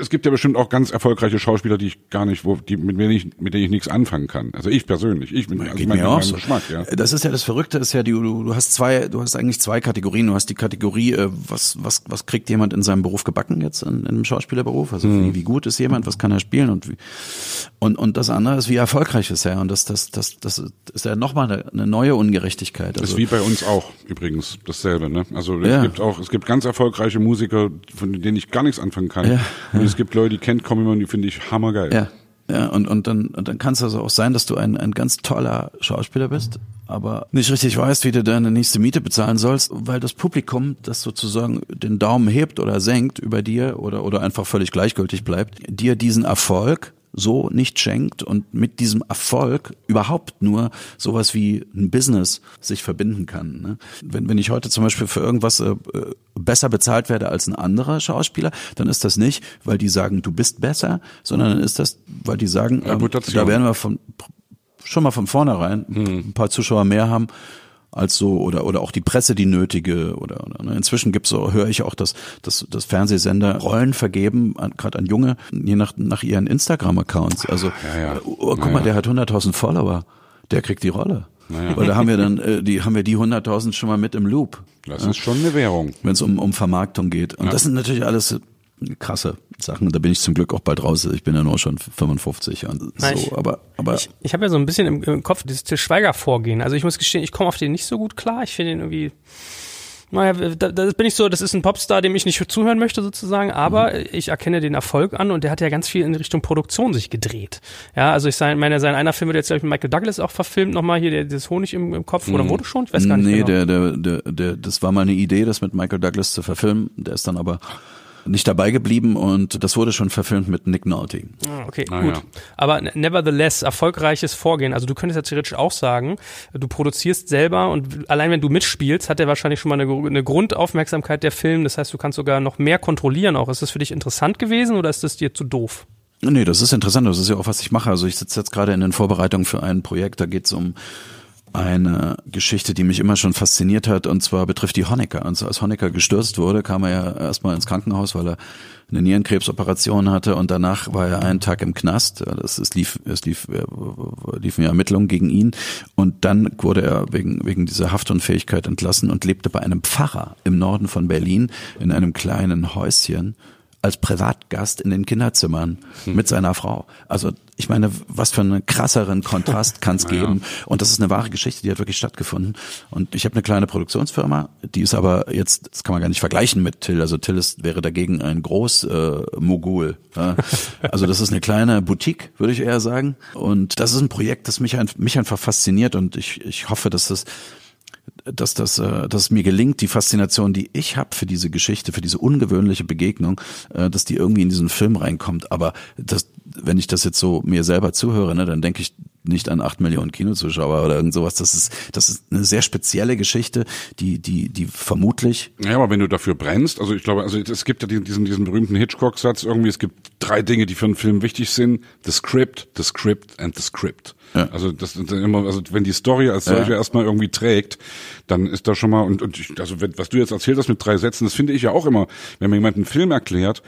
es gibt ja bestimmt auch ganz erfolgreiche Schauspieler, die ich gar nicht, wo, die, mit denen ich, mit denen ich nichts anfangen kann. Also ich persönlich, ich bin, also Geht mein, mir auch so. Geschmack, ja. Das ist ja das Verrückte, ist ja die, du, du hast zwei, du hast eigentlich zwei Kategorien. Du hast die Kategorie, äh, was, was, was kriegt jemand in seinem Beruf gebacken jetzt in, in einem Schauspielerberuf? Also Mhm. wie, wie gut ist jemand, was kann er spielen und wie, und, und das andere ist, wie erfolgreich ist er? Und das, das, das, das ist ja nochmal eine, eine neue Ungerechtigkeit. Das Also, ist wie bei uns auch übrigens dasselbe. Ne? Also Ja. es gibt auch, es gibt ganz erfolgreiche Musiker, von denen ich gar nichts anfangen kann. Ja, es gibt Leute, die kennt und die finde ich hammergeil. Ja, ja, und, und dann, und dann kann es also auch sein, dass du ein, ein ganz toller Schauspieler bist, aber nicht richtig weißt, wie du deine nächste Miete bezahlen sollst, weil das Publikum, das sozusagen den Daumen hebt oder senkt über dir oder, oder einfach völlig gleichgültig bleibt, dir diesen Erfolg so nicht schenkt und mit diesem Erfolg überhaupt nur sowas wie ein Business sich verbinden kann. Ne? Wenn, wenn ich heute zum Beispiel für irgendwas äh, äh, besser bezahlt werde als ein anderer Schauspieler, dann ist das nicht, weil die sagen, du bist besser, sondern dann ist das, weil die sagen, ähm, da werden wir von, schon mal von vornherein ein paar Zuschauer mehr haben als so oder oder auch die Presse die nötige oder, oder ne. inzwischen gibt's so höre ich auch dass dass dass Fernsehsender Rollen vergeben gerade an junge je nach nach ihren Instagram Accounts also Ja, ja. oh, guck mal der hat 100.000 Follower der kriegt die Rolle Naja. weil da haben wir dann äh, die haben wir die 100.000 schon mal mit im Loop Das ist schon eine Währung. wenn es um um Vermarktung geht und das sind natürlich alles krasse Sachen da bin ich zum Glück auch bald raus ich bin ja nur schon 55 und so ich- aber aber Ich, ich habe ja so ein bisschen im, im Kopf dieses Til Schweiger Vorgehen. Also ich muss gestehen, ich komme auf den nicht so gut klar. Ich finde ihn irgendwie, naja, da, da bin ich so, das ist ein Popstar, dem ich nicht zuhören möchte sozusagen, aber Mhm. ich erkenne den Erfolg an und der hat ja ganz viel in Richtung Produktion sich gedreht. Ja, also ich sein, meine, sein einer Film wird jetzt glaube ich mit Michael Douglas auch verfilmt, nochmal hier der, das Honig im, im Kopf oder wurde schon? Ich weiß gar nicht nee, genau. der, der, der, der, das war mal eine Idee, das mit Michael Douglas zu verfilmen. Der ist dann aber nicht dabei geblieben und das wurde schon verfilmt mit Nick Nolte. Ah, Okay, Ah, gut. ja. Aber ne- nevertheless, erfolgreiches Vorgehen. Also du könntest ja theoretisch auch sagen, du produzierst selber und allein wenn du mitspielst, hat er wahrscheinlich schon mal eine, eine Grundaufmerksamkeit der Film. Das heißt, du kannst sogar noch mehr kontrollieren auch. Ist das für dich interessant gewesen oder ist das dir zu doof? Nee, das ist interessant. Das ist ja auch, was ich mache. Also ich sitze jetzt gerade in den Vorbereitungen für ein Projekt. Da geht es um eine Geschichte, die mich immer schon fasziniert hat, und zwar betrifft die Honecker. Und als Honecker gestürzt wurde, kam er ja erstmal ins Krankenhaus, weil er eine Nierenkrebsoperation hatte und danach war er einen Tag im Knast. Das, es lief, es lief, äh, liefen ja Ermittlungen gegen ihn und dann wurde er wegen, wegen dieser Haftunfähigkeit entlassen und lebte bei einem Pfarrer im Norden von Berlin in einem kleinen Häuschen als Privatgast in den Kinderzimmern mit seiner Frau. Also ich meine, was für einen krasseren Kontrast (laughs) kann es geben. Und das ist eine wahre Geschichte, die hat wirklich stattgefunden. Und ich habe eine kleine Produktionsfirma, die ist aber jetzt, das kann man gar nicht vergleichen mit Till. Also Till ist, wäre dagegen ein groß äh, Mogul. Ja. (laughs) Also das ist eine kleine Boutique, würde ich eher sagen. Und das ist ein Projekt, das mich, ein, mich einfach fasziniert und ich, ich hoffe, dass das dass das, äh, dass mir gelingt, die Faszination, die ich habe für diese Geschichte, für diese ungewöhnliche Begegnung, äh, dass die irgendwie in diesen Film reinkommt. Aber das, wenn ich das jetzt so mir selber zuhöre, ne, dann denke ich nicht an acht Millionen Kinozuschauer oder irgend sowas. Das ist, das ist eine sehr spezielle Geschichte, die, die, die vermutlich Ja, aber wenn du dafür brennst, also ich glaube, also es gibt ja diesen, diesen berühmten Hitchcock-Satz irgendwie, es gibt drei Dinge, die für einen Film wichtig sind. The script, the script and the script. Ja. Also das immer, also wenn die Story als solche Ja. erstmal irgendwie trägt, dann ist da schon mal, und, und ich, also wenn, was du jetzt erzählt hast mit drei Sätzen, das finde ich ja auch immer, wenn mir jemand einen Film erklärt,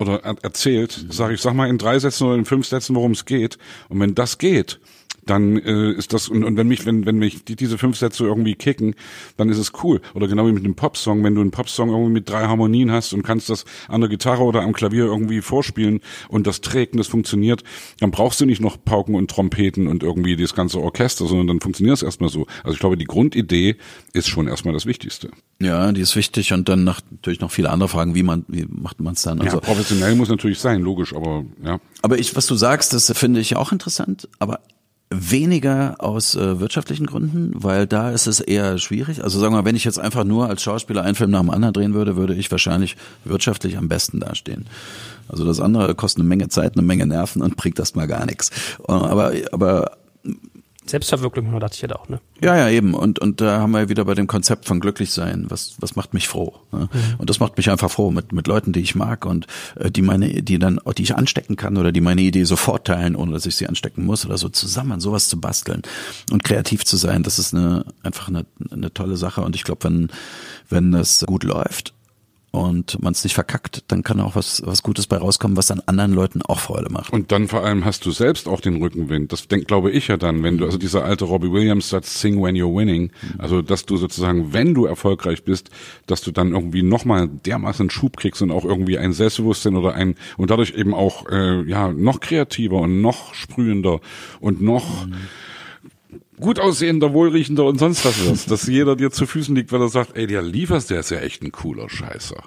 oder er erzählt, sage ich, sag mal in drei Sätzen oder in fünf Sätzen, worum es geht. Und wenn das geht, dann äh, ist das und, und wenn mich wenn wenn mich die, diese fünf Sätze irgendwie kicken, dann ist es cool. Oder genau wie mit einem Popsong, wenn du einen Popsong irgendwie mit drei Harmonien hast und kannst das an der Gitarre oder am Klavier irgendwie vorspielen und das trägt und das funktioniert, dann brauchst du nicht noch Pauken und Trompeten und irgendwie das ganze Orchester, sondern dann funktioniert es erstmal so. Also ich glaube, die Grundidee ist schon erstmal das Wichtigste. Ja, die ist wichtig und dann nach, natürlich noch viele andere Fragen, wie man wie macht man es dann? Also, ja, professionell muss natürlich sein, logisch, aber ja. Aber ich, was du sagst, das finde ich auch interessant, aber Weniger aus äh, wirtschaftlichen Gründen, weil da ist es eher schwierig. Also sagen wir mal, wenn ich jetzt einfach nur als Schauspieler einen Film nach dem anderen drehen würde, würde ich wahrscheinlich wirtschaftlich am besten dastehen. Also das andere kostet eine Menge Zeit, eine Menge Nerven und bringt das mal gar nichts. Aber, aber Selbstverwirklichung, dachte ich ja auch, ne? Ja, ja, eben. Und, und da haben wir wieder bei dem Konzept von glücklich sein. Was, was macht mich froh? Ne? Mhm. Und das macht mich einfach froh mit, mit Leuten, die ich mag und äh, die meine, die dann, die ich anstecken kann oder die meine Idee sofort teilen, ohne dass ich sie anstecken muss oder so zusammen sowas zu basteln und kreativ zu sein. Das ist eine, einfach eine, eine tolle Sache. Und ich glaube, wenn, wenn das gut läuft, und man es nicht verkackt, dann kann auch was, was Gutes bei rauskommen, was dann anderen Leuten auch Freude macht. Und dann vor allem hast du selbst auch den Rückenwind. Das denkt, glaube ich ja dann, wenn du, also dieser alte Robbie Williams Satz, sing when you're winning, also dass du sozusagen, wenn du erfolgreich bist, dass du dann irgendwie nochmal dermaßen Schub kriegst und auch irgendwie ein Selbstbewusstsein oder ein, und dadurch eben auch, äh, ja, noch kreativer und noch sprühender und noch, mhm gut aussehender, wohlriechender und sonst was wirst, dass jeder dir zu Füßen liegt, weil er sagt, ey, der lieferst, der ist ja echt ein cooler Scheißer.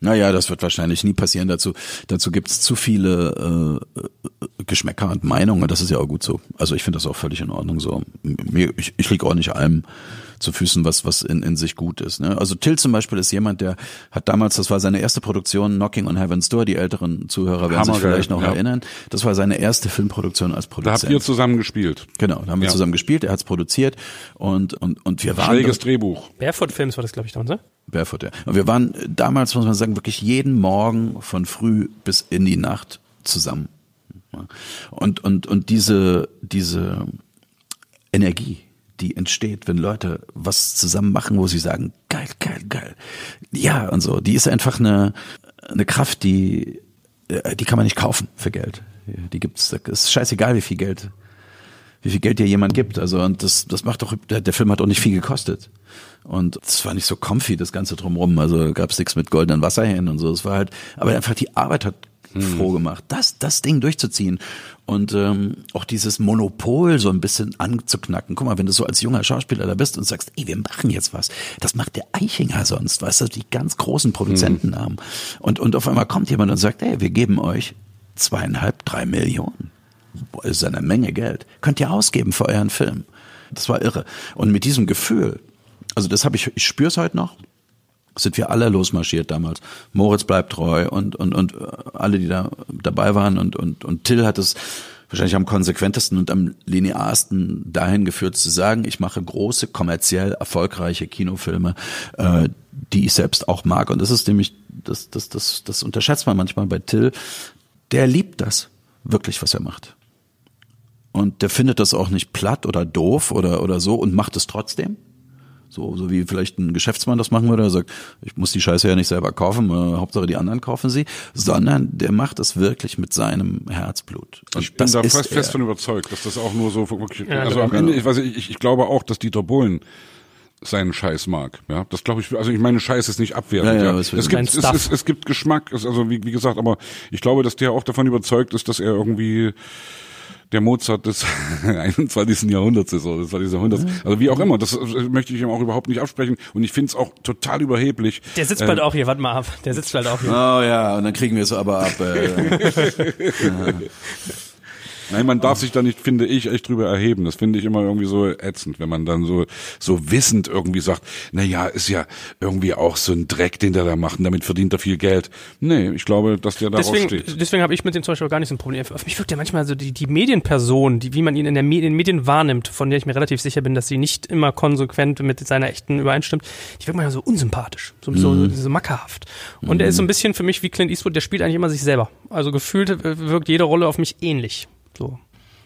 Naja, das wird wahrscheinlich nie passieren. Dazu, dazu gibt's zu viele äh, Geschmäcker und Meinungen. Das ist ja auch gut so. Also ich finde das auch völlig in Ordnung so. Ich, ich liege auch nicht allem zu Füßen, was, was in, in sich gut ist. Ne? Also Till zum Beispiel ist jemand, der hat damals, das war seine erste Produktion, Knocking on Heaven's Door, die älteren Zuhörer werden sich vielleicht noch ja. erinnern. Das war seine erste Filmproduktion als Produzent. Da habt ihr zusammen gespielt. Genau, da haben wir ja. zusammen gespielt, er hat's produziert und, und, und wir waren. Schräges Drehbuch. Barefoot Films war das, glaube ich, dann, ne? Barefoot, ja. Und wir waren damals, muss man sagen, wirklich jeden Morgen von früh bis in die Nacht zusammen. Und, und, und diese, diese Energie, die entsteht, wenn Leute was zusammen machen, wo sie sagen, geil, geil, geil. Ja, und so. Die ist einfach eine, eine Kraft, die, äh, die kann man nicht kaufen für Geld. Die gibt's, ist scheißegal, wie viel Geld, wie viel Geld dir jemand gibt. Also, und das, das macht doch, der, der Film hat auch nicht viel gekostet. Und es war nicht so comfy, das Ganze drumrum. Also gab's nichts mit goldenen Wasserhähnen und so. Es war halt, aber einfach die Arbeit hat hm. froh gemacht, das, das Ding durchzuziehen und ähm, auch dieses Monopol so ein bisschen anzuknacken. Guck mal, wenn du so als junger Schauspieler da bist und sagst, ey, wir machen jetzt was, das macht der Eichinger sonst, weißt du, die ganz großen Produzentennamen. Mhm. Und, und auf einmal kommt jemand und sagt, ey, wir geben euch zweieinhalb, drei Millionen. Boah, das ist eine Menge Geld. Könnt ihr ausgeben für euren Film. Das war irre. Und mit diesem Gefühl, also das habe ich, ich spüre es heute noch, sind wir alle losmarschiert damals. Moritz bleibt treu und, und, und äh, alle, die da dabei waren und, und, und Till hat es wahrscheinlich am konsequentesten und am linearsten dahin geführt zu sagen, ich mache große, kommerziell erfolgreiche Kinofilme, äh, die ich selbst auch mag. Und das ist nämlich, das, das, das, das unterschätzt man manchmal bei Till. Der liebt das wirklich, was er macht. Und der findet das auch nicht platt oder doof oder, oder so und macht es trotzdem. So, so wie vielleicht ein Geschäftsmann das machen würde, der sagt, ich muss die Scheiße ja nicht selber kaufen, äh, Hauptsache die anderen kaufen sie, sondern der macht es wirklich mit seinem Herzblut. Und ich bin da fest, fest von überzeugt, dass das auch nur so wirklich, ja, also am. Ende, ich, weiß, ich, ich glaube auch, dass Dieter Bohlen seinen Scheiß mag. Ja, das glaube ich. Also ich meine, Scheiß ist nicht abwertend. Ja, ja, ja. Es, gibt, es, es, es, gibt Geschmack. also wie, wie gesagt, aber ich glaube, dass der auch davon überzeugt ist, dass er irgendwie der Mozart des (laughs) 21. Jahrhunderts ist, oder das war dieser Jahrhunderts. Also wie auch immer, das möchte ich ihm auch überhaupt nicht absprechen. Und ich finde es auch total überheblich. Der sitzt bald äh, auch hier, warte mal ab. Der sitzt bald auch hier. Oh ja, und dann kriegen wir es aber ab. Äh. (laughs) (laughs) ja. Nein, man darf sich da nicht, finde ich, echt drüber erheben. Das finde ich immer irgendwie so ätzend, wenn man dann so, so wissend irgendwie sagt, na ja, ist ja irgendwie auch so ein Dreck, den der da macht und damit verdient er viel Geld. Nee, ich glaube, dass der da steht. Deswegen habe ich mit dem zum Beispiel auch gar nicht so ein Problem. Auf mich wirkt ja manchmal so die, die Medienperson, die, wie man ihn in, der in den Medien wahrnimmt, von der ich mir relativ sicher bin, dass sie nicht immer konsequent mit seiner echten übereinstimmt, die wirkt manchmal so unsympathisch, so, mhm. so, so mackerhaft. Und mhm. er ist so ein bisschen für mich wie Clint Eastwood, der spielt eigentlich immer sich selber. Also gefühlt wirkt jede Rolle auf mich ähnlich. So.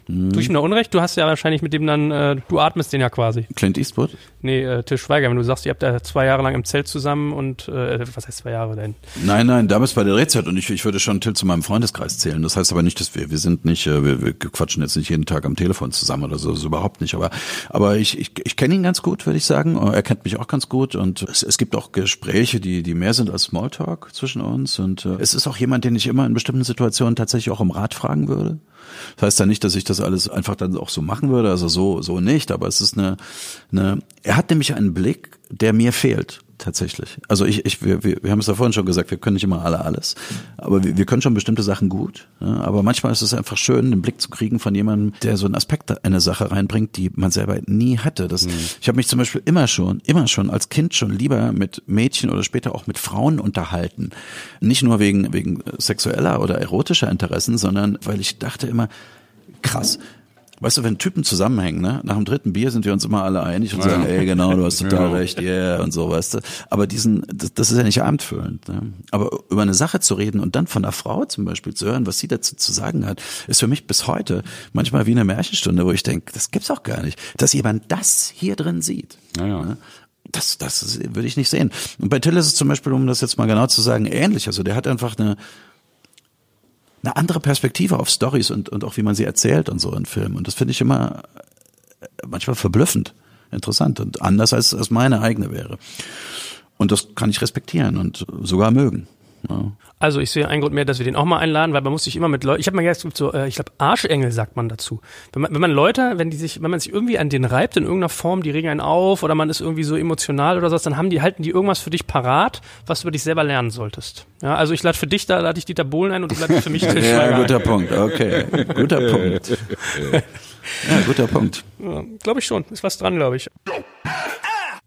Hm. Tue ich mir da Unrecht? Du hast ja wahrscheinlich mit dem dann, äh, du atmest den ja quasi. Clint Eastwood? Nee, äh, Till Schweiger, wenn du sagst, ihr habt da zwei Jahre lang im Zelt zusammen und äh, was heißt zwei Jahre denn? Nein, nein, damals bei der Drehzeit und ich, ich würde schon Till zu meinem Freundeskreis zählen. Das heißt aber nicht, dass wir, wir sind nicht, äh, wir, wir quatschen jetzt nicht jeden Tag am Telefon zusammen oder so, so überhaupt nicht. Aber, aber ich, ich, ich kenne ihn ganz gut, würde ich sagen. Er kennt mich auch ganz gut und es, es gibt auch Gespräche, die, die mehr sind als Smalltalk zwischen uns und äh, es ist auch jemand, den ich immer in bestimmten Situationen tatsächlich auch um Rat fragen würde. Das heißt ja nicht, dass ich das alles einfach dann auch so machen würde, also so, so nicht, aber es ist eine, eine, er hat nämlich einen Blick, der mir fehlt tatsächlich. Also ich, ich wir, wir, wir haben es ja vorhin schon gesagt, wir können nicht immer alle alles, aber wir, wir können schon bestimmte Sachen gut. Ja, aber manchmal ist es einfach schön, den Blick zu kriegen von jemandem, der so einen Aspekt in eine Sache reinbringt, die man selber nie hatte. Das, mhm. Ich habe mich zum Beispiel immer schon, immer schon als Kind schon lieber mit Mädchen oder später auch mit Frauen unterhalten. Nicht nur wegen, wegen sexueller oder erotischer Interessen, sondern weil ich dachte immer, krass, Weißt du, wenn Typen zusammenhängen, ne? nach dem dritten Bier sind wir uns immer alle einig und ja. sagen, ey, genau, du hast (laughs) total ja. recht, yeah, und so, weißt du. Aber diesen, das, das ist ja nicht abendfüllend. Ne? Aber über eine Sache zu reden und dann von einer Frau zum Beispiel zu hören, was sie dazu zu sagen hat, ist für mich bis heute manchmal wie eine Märchenstunde, wo ich denke, das gibt's auch gar nicht, dass jemand das hier drin sieht. Ja, ja. Ne? Das, das würde ich nicht sehen. Und bei Till ist es zum Beispiel, um das jetzt mal genau zu sagen, ähnlich. Also der hat einfach eine, eine andere Perspektive auf Stories und, und auch wie man sie erzählt und so in Filmen. Und das finde ich immer äh, manchmal verblüffend interessant und anders als, als meine eigene wäre. Und das kann ich respektieren und sogar mögen. Ja. Also ich sehe einen Grund mehr, dass wir den auch mal einladen, weil man muss sich immer mit Leuten, ich habe mal gesagt, so, äh, ich glaube Arschengel sagt man dazu. Wenn man, wenn man Leute, wenn die sich, wenn man sich irgendwie an den reibt in irgendeiner Form, die regen einen auf oder man ist irgendwie so emotional oder sowas, dann haben die, halten die irgendwas für dich parat, was du über dich selber lernen solltest. Ja, also ich lade für dich, da lade ich Dieter Bohlen ein und du ladest für mich (laughs) Till Ja, guter Punkt, okay. Guter Punkt. (laughs) Ja, guter Punkt. Ja, glaube ich schon. Ist was dran, glaube ich.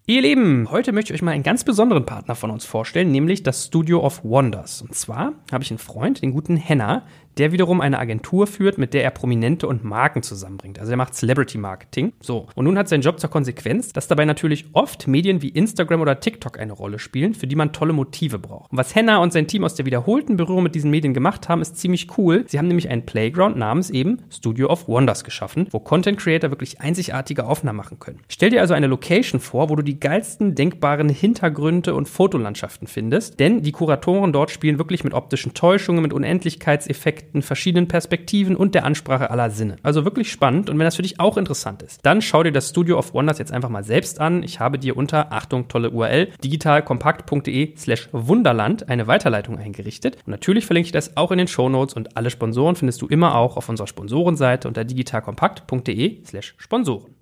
Ihr Lieben, heute möchte ich euch mal einen ganz besonderen Partner von uns vorstellen, nämlich das Studio of Wonders. Und zwar habe ich einen Freund, den guten Henna, der wiederum eine Agentur führt, mit der er Prominente und Marken zusammenbringt. Also er macht Celebrity Marketing. So. Und nun hat sein Job zur Konsequenz, dass dabei natürlich oft Medien wie Instagram oder TikTok eine Rolle spielen, für die man tolle Motive braucht. Und was Henna und sein Team aus der wiederholten Berührung mit diesen Medien gemacht haben, ist ziemlich cool. Sie haben nämlich einen Playground namens eben Studio of Wonders geschaffen, wo Content Creator wirklich einzigartige Aufnahmen machen können. Stell dir also eine Location vor, wo du die geilsten denkbaren Hintergründe und Fotolandschaften findest, denn die Kuratoren dort spielen wirklich mit optischen Täuschungen, mit Unendlichkeitseffekten, Aspekten, verschiedenen Perspektiven und der Ansprache aller Sinne. Also wirklich spannend und wenn das für dich auch interessant ist, dann schau dir das Studio of Wonders jetzt einfach mal selbst an. Ich habe dir unter, Achtung, tolle URL, digitalkompakt.de slash Wunderland eine Weiterleitung eingerichtet. Und natürlich verlinke ich das auch in den Show Notes und alle Sponsoren findest du immer auch auf unserer Sponsorenseite unter digitalkompakt.de slash Sponsoren.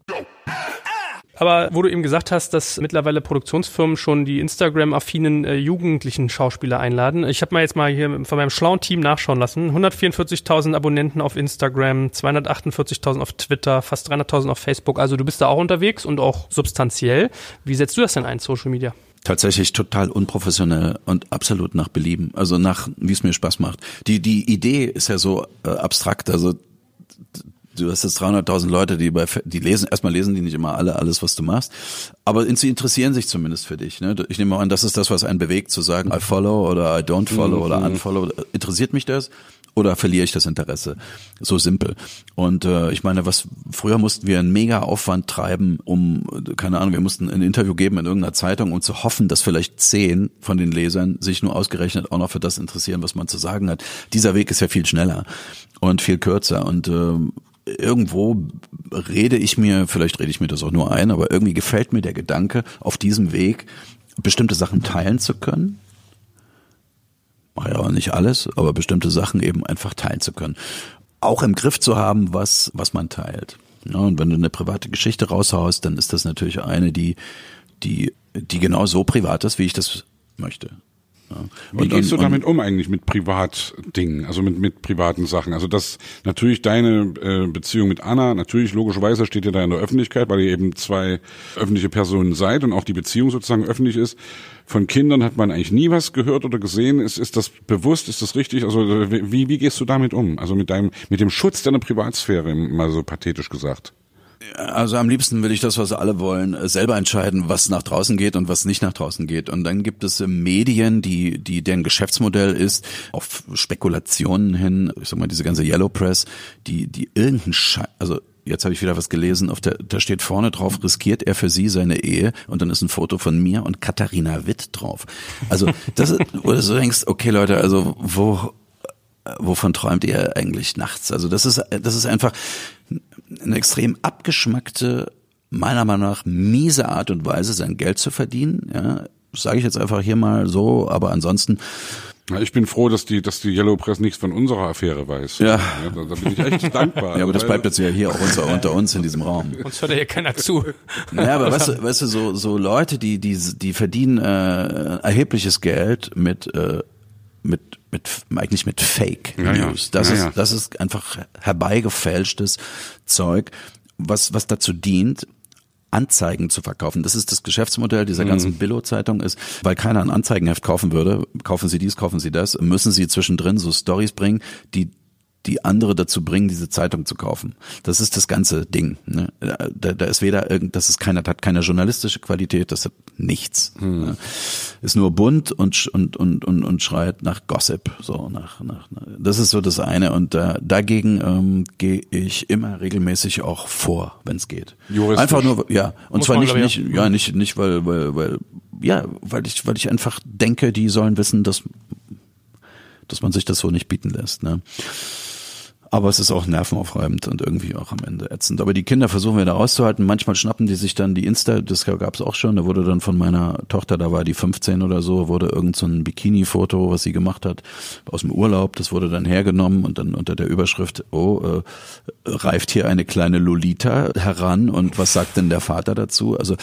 Aber wo du eben gesagt hast, dass mittlerweile Produktionsfirmen schon die Instagram-affinen äh, jugendlichen Schauspieler einladen. Ich habe mal jetzt mal hier von meinem schlauen Team nachschauen lassen. 144.000 Abonnenten auf Instagram, 248.000 auf Twitter, fast 300.000 auf Facebook. Also du bist da auch unterwegs und auch substanziell. Wie setzt du das denn ein, Social Media? tatsächlich total unprofessionell und absolut nach Belieben, also nach wie es mir Spaß macht. Die die Idee ist ja so äh, abstrakt, also du hast jetzt 300.000 Leute, die bei, die lesen, erstmal lesen die nicht immer alle alles, was du machst, aber sie interessieren sich zumindest für dich. Ne? Ich nehme an, das ist das, was einen bewegt, zu sagen, I follow oder I don't follow mhm. oder unfollow. Interessiert mich das? Oder verliere ich das Interesse? So simpel. Und äh, ich meine, was früher mussten wir einen mega Aufwand treiben, um, keine Ahnung, wir mussten ein Interview geben in irgendeiner Zeitung, um zu hoffen, dass vielleicht zehn von den Lesern sich nur ausgerechnet auch noch für das interessieren, was man zu sagen hat. Dieser Weg ist ja viel schneller und viel kürzer. Und äh, irgendwo rede ich mir, vielleicht rede ich mir das auch nur ein, aber irgendwie gefällt mir der Gedanke, auf diesem Weg bestimmte Sachen teilen zu können. Mache ja auch nicht alles, aber bestimmte Sachen eben einfach teilen zu können. Auch im Griff zu haben, was, was man teilt. Ja, und wenn du eine private Geschichte raushaust, dann ist das natürlich eine, die, die, die genau so privat ist, wie ich das möchte. Wie und, gehst du damit um eigentlich mit Privatdingen, also mit, mit privaten Sachen? Also das natürlich deine äh, Beziehung mit Anna, natürlich logischerweise steht ihr da in der Öffentlichkeit, weil ihr eben zwei öffentliche Personen seid und auch die Beziehung sozusagen öffentlich ist. Von Kindern hat man eigentlich nie was gehört oder gesehen. Ist, ist das bewusst? Ist das richtig? Also wie, wie gehst du damit um? Also mit deinem, mit dem Schutz deiner Privatsphäre, mal so pathetisch gesagt. Also am liebsten will ich das, was alle wollen, äh, selber entscheiden, was nach draußen geht und was nicht nach draußen geht. Und dann gibt es äh, Medien, die, die deren Geschäftsmodell ist, auf Spekulationen hin, ich sag mal, diese ganze Yellow Press, die, die irgendeinen Scheiß, also jetzt habe ich wieder was gelesen, auf der, da steht vorne drauf, riskiert er für sie seine Ehe und dann ist ein Foto von mir und Katharina Witt drauf. Also das ist, (laughs) wo du so denkst, okay Leute, also wo, wovon träumt ihr eigentlich nachts? Also das ist, das ist einfach eine extrem abgeschmackte, meiner Meinung nach miese Art und Weise, sein Geld zu verdienen. Ja, sage ich jetzt einfach hier mal so, aber ansonsten ja, ich bin froh, dass die, dass die Yellow Press nichts von unserer Affäre weiß. Ja. ja da, da, bin ich echt (laughs) dankbar. Ja, aber das bleibt jetzt ja hier auch unter, unter uns in diesem Raum. Uns hört ja hier keiner zu. (laughs) Naja, aber weißt du, weißt du so, so Leute, die, die, die verdienen äh, erhebliches Geld mit, äh, mit, mit, eigentlich mit Fake Ja, ja. News. Das Ja, ist, ja. das ist einfach herbeigefälschtes Zeug, was, was dazu dient, Anzeigen zu verkaufen. Das ist das Geschäftsmodell dieser ganzen Billo-Zeitung ist, weil keiner ein Anzeigenheft kaufen würde, kaufen Sie dies, kaufen Sie das, müssen Sie zwischendrin so Stories bringen, die die andere dazu bringen, diese Zeitung zu kaufen. Das ist das ganze Ding. Ne? Da, da ist weder irgend, das ist keine, hat keine journalistische Qualität, das hat nichts. Ne? Ist nur bunt und und und und, und schreit nach Gossip. So nach, nach das ist so das eine. Und äh, dagegen ähm, gehe ich immer regelmäßig auch vor, wenn es geht. Juristisch. Einfach nur, ja. Und Muss zwar nicht, nicht, ja, nicht, nicht, weil, weil, weil, ja, weil ich, weil ich einfach denke, die sollen wissen, dass dass man sich das so nicht bieten lässt. Ne? Aber es ist auch nervenaufreibend und irgendwie auch am Ende ätzend. Aber die Kinder versuchen wir da rauszuhalten. Manchmal schnappen die sich dann die Insta, das gab es auch schon, da wurde dann von meiner Tochter, da war die 15 oder so, wurde irgend so ein Bikini-Foto, was sie gemacht hat, aus dem Urlaub, das wurde dann hergenommen und dann unter der Überschrift, oh, äh, reift hier eine kleine Lolita heran und was sagt denn der Vater dazu? Also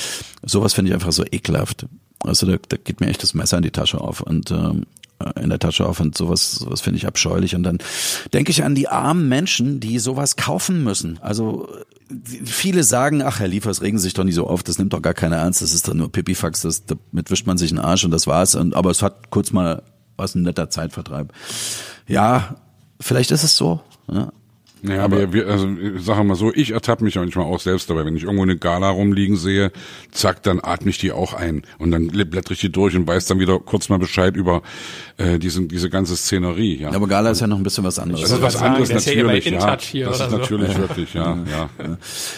sowas finde ich einfach so ekelhaft. Also da, da geht mir echt das Messer in die Tasche auf und ähm, in der Tasche auf und sowas, sowas finde ich abscheulich. Und dann denke ich an die armen Menschen, die sowas kaufen müssen. Also äh, viele sagen, ach Herr Liefers, regen Sie sich doch nicht so auf, das nimmt doch gar keiner ernst, das ist doch nur Pipifax, das, damit wischt man sich einen Arsch und das war's. Und, aber es hat kurz mal was ein netter Zeitvertreib. Ja, vielleicht ist es so. Ja. Ja, aber wir, also ich sage mal so, ich ertappe mich manchmal auch selbst dabei, wenn ich irgendwo eine Gala rumliegen sehe, zack, dann atme ich die auch ein und dann blätter ich die durch und weiß dann wieder kurz mal Bescheid über äh, diese, diese ganze Szenerie. Ja. Aber Gala ist ja noch ein bisschen was anderes. das ist was sagen, anderes ja natürlich, ja. Hier das ist so. natürlich wirklich, ja, ja.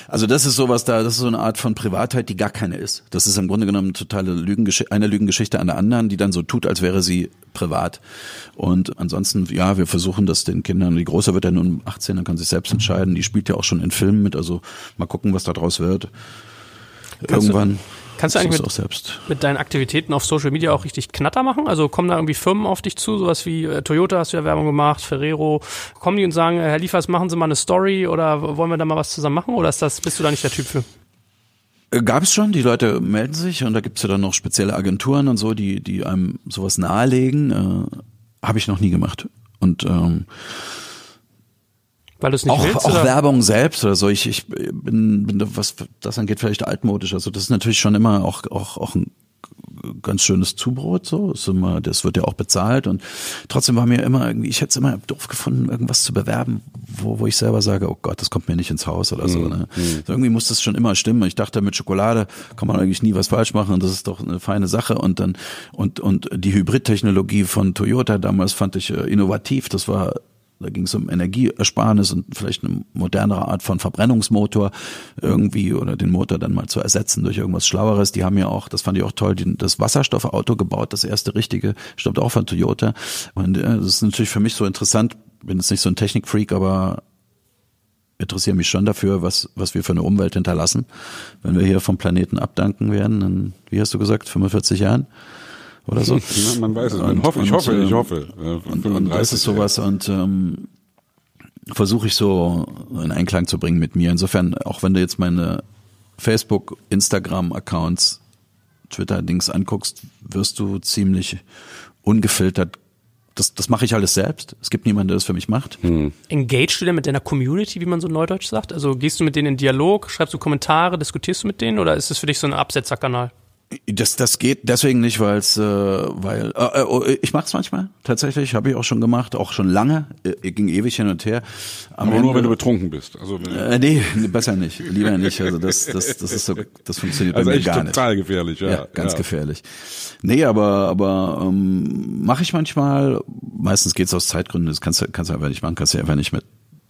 Also das ist sowas da, das ist so eine Art von Privatheit, die gar keine ist. Das ist im Grunde genommen totale Lügengeschichte, eine Lügengeschichte an der anderen, die dann so tut, als wäre sie privat. Und ansonsten, ja, wir versuchen das den Kindern. Die Große wird ja nun 18, dann kann sie selbst entscheiden. Die spielt ja auch schon in Filmen mit, also mal gucken, was da draus wird. Kannst du- Irgendwann. kannst du eigentlich es mit-. Mit deinen Aktivitäten auf Social Media auch richtig Knatter machen? Also kommen da irgendwie Firmen auf dich zu, sowas wie äh, Toyota hast du ja Werbung gemacht, Ferrero. Kommen die und sagen, äh, Herr Liefers, machen Sie mal eine Story oder wollen wir da mal was zusammen machen? Oder ist das, bist du da nicht der Typ für? Äh, Gab es schon, die Leute melden sich und da gibt's ja dann noch spezielle Agenturen und so, die, die einem sowas nahelegen. Äh, Habe ich noch nie gemacht. Und ähm, Weil du es nicht auch, willst? auch oder? Werbung selbst oder so. Ich, ich bin, bin was das angeht vielleicht altmodisch. Also das ist natürlich schon immer auch auch auch ein ganz schönes Zubrot so. Ist immer, das wird ja auch bezahlt und trotzdem war mir immer irgendwie, ich hätte es immer doof gefunden, irgendwas zu bewerben, wo, wo ich selber sage, oh Gott, das kommt mir nicht ins Haus oder so. Ne? So irgendwie muss das schon immer stimmen. Ich dachte, mit Schokolade kann man eigentlich nie was falsch machen und das ist doch eine feine Sache. Und dann und und die Hybridtechnologie von Toyota damals fand ich äh, innovativ. Das war da ging es um Energieersparnis und vielleicht eine modernere Art von Verbrennungsmotor irgendwie oder den Motor dann mal zu ersetzen durch irgendwas Schlaueres. Die haben ja auch, das fand ich auch toll, die, das Wasserstoffauto gebaut, das erste richtige, stammt auch von Toyota. Und äh, das ist natürlich für mich so interessant, bin jetzt nicht so ein Technikfreak, aber interessiere mich schon dafür, was, was wir für eine Umwelt hinterlassen. Wenn wir hier vom Planeten abdanken werden, in, wie hast du gesagt, 45 Jahren oder so. (laughs) Ja, man weiß es. Man Und- hoffe, ich hoffe, ich ähm, hoffe. Äh, Und, 35, und das ist sowas und ähm, versuche ich so in Einklang zu bringen mit mir. Insofern, auch wenn du jetzt meine Facebook, Instagram-Accounts, Twitter-Dings anguckst, wirst du ziemlich ungefiltert. Das, das mache ich alles selbst. Es gibt niemanden, der das für mich macht. Engagest du denn mit deiner Community, wie man so neudeutsch sagt? Also gehst du mit denen in Dialog, schreibst du Kommentare, diskutierst du mit denen oder ist das für dich so ein Absetzerkanal? Das, das geht deswegen nicht, weil's, äh, weil äh, äh, ich mache es manchmal tatsächlich, habe ich auch schon gemacht, auch schon lange, äh, ging ewig hin und her. Am Aber Ende, nur wenn du betrunken bist. Also äh, nee, (laughs) besser nicht, lieber nicht. Also das, das, das ist so, das funktioniert also bei mir gar nicht. total gefährlich, ja. ja ganz ja. gefährlich. Nee, aber aber ähm, mache ich manchmal. Meistens geht's aus Zeitgründen. Das kannst du kannst du einfach nicht machen, kannst du einfach nicht mit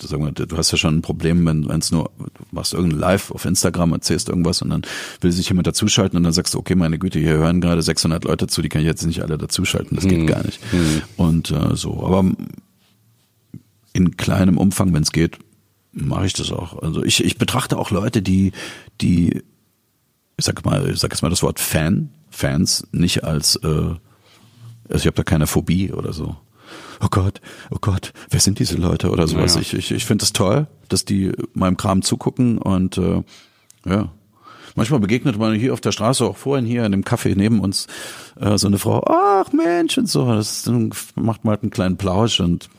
sagen wir, du hast ja schon ein Problem, wenn es nur, du machst irgendein Live auf Instagram, erzählst irgendwas und dann will sich jemand dazuschalten und dann sagst du, okay, meine Güte, hier hören gerade 600 Leute zu, die kann ich jetzt nicht alle dazuschalten, das geht mhm. gar nicht. Mhm. Und äh, so, aber in kleinem Umfang, wenn es geht, mache ich das auch. Also ich, ich betrachte auch Leute, die, die, ich sag mal, ich sag jetzt mal das Wort Fan, Fans, nicht als, äh, also ich habe da keine Phobie oder so oh Gott, oh Gott, wer sind diese Leute oder sowas. Ja. Ich, ich, ich finde es das toll, dass die meinem Kram zugucken und äh, ja. Manchmal begegnet man hier auf der Straße, auch vorhin hier in dem Café neben uns, äh, so eine Frau, ach Mensch und so, das dann macht man halt einen kleinen Plausch und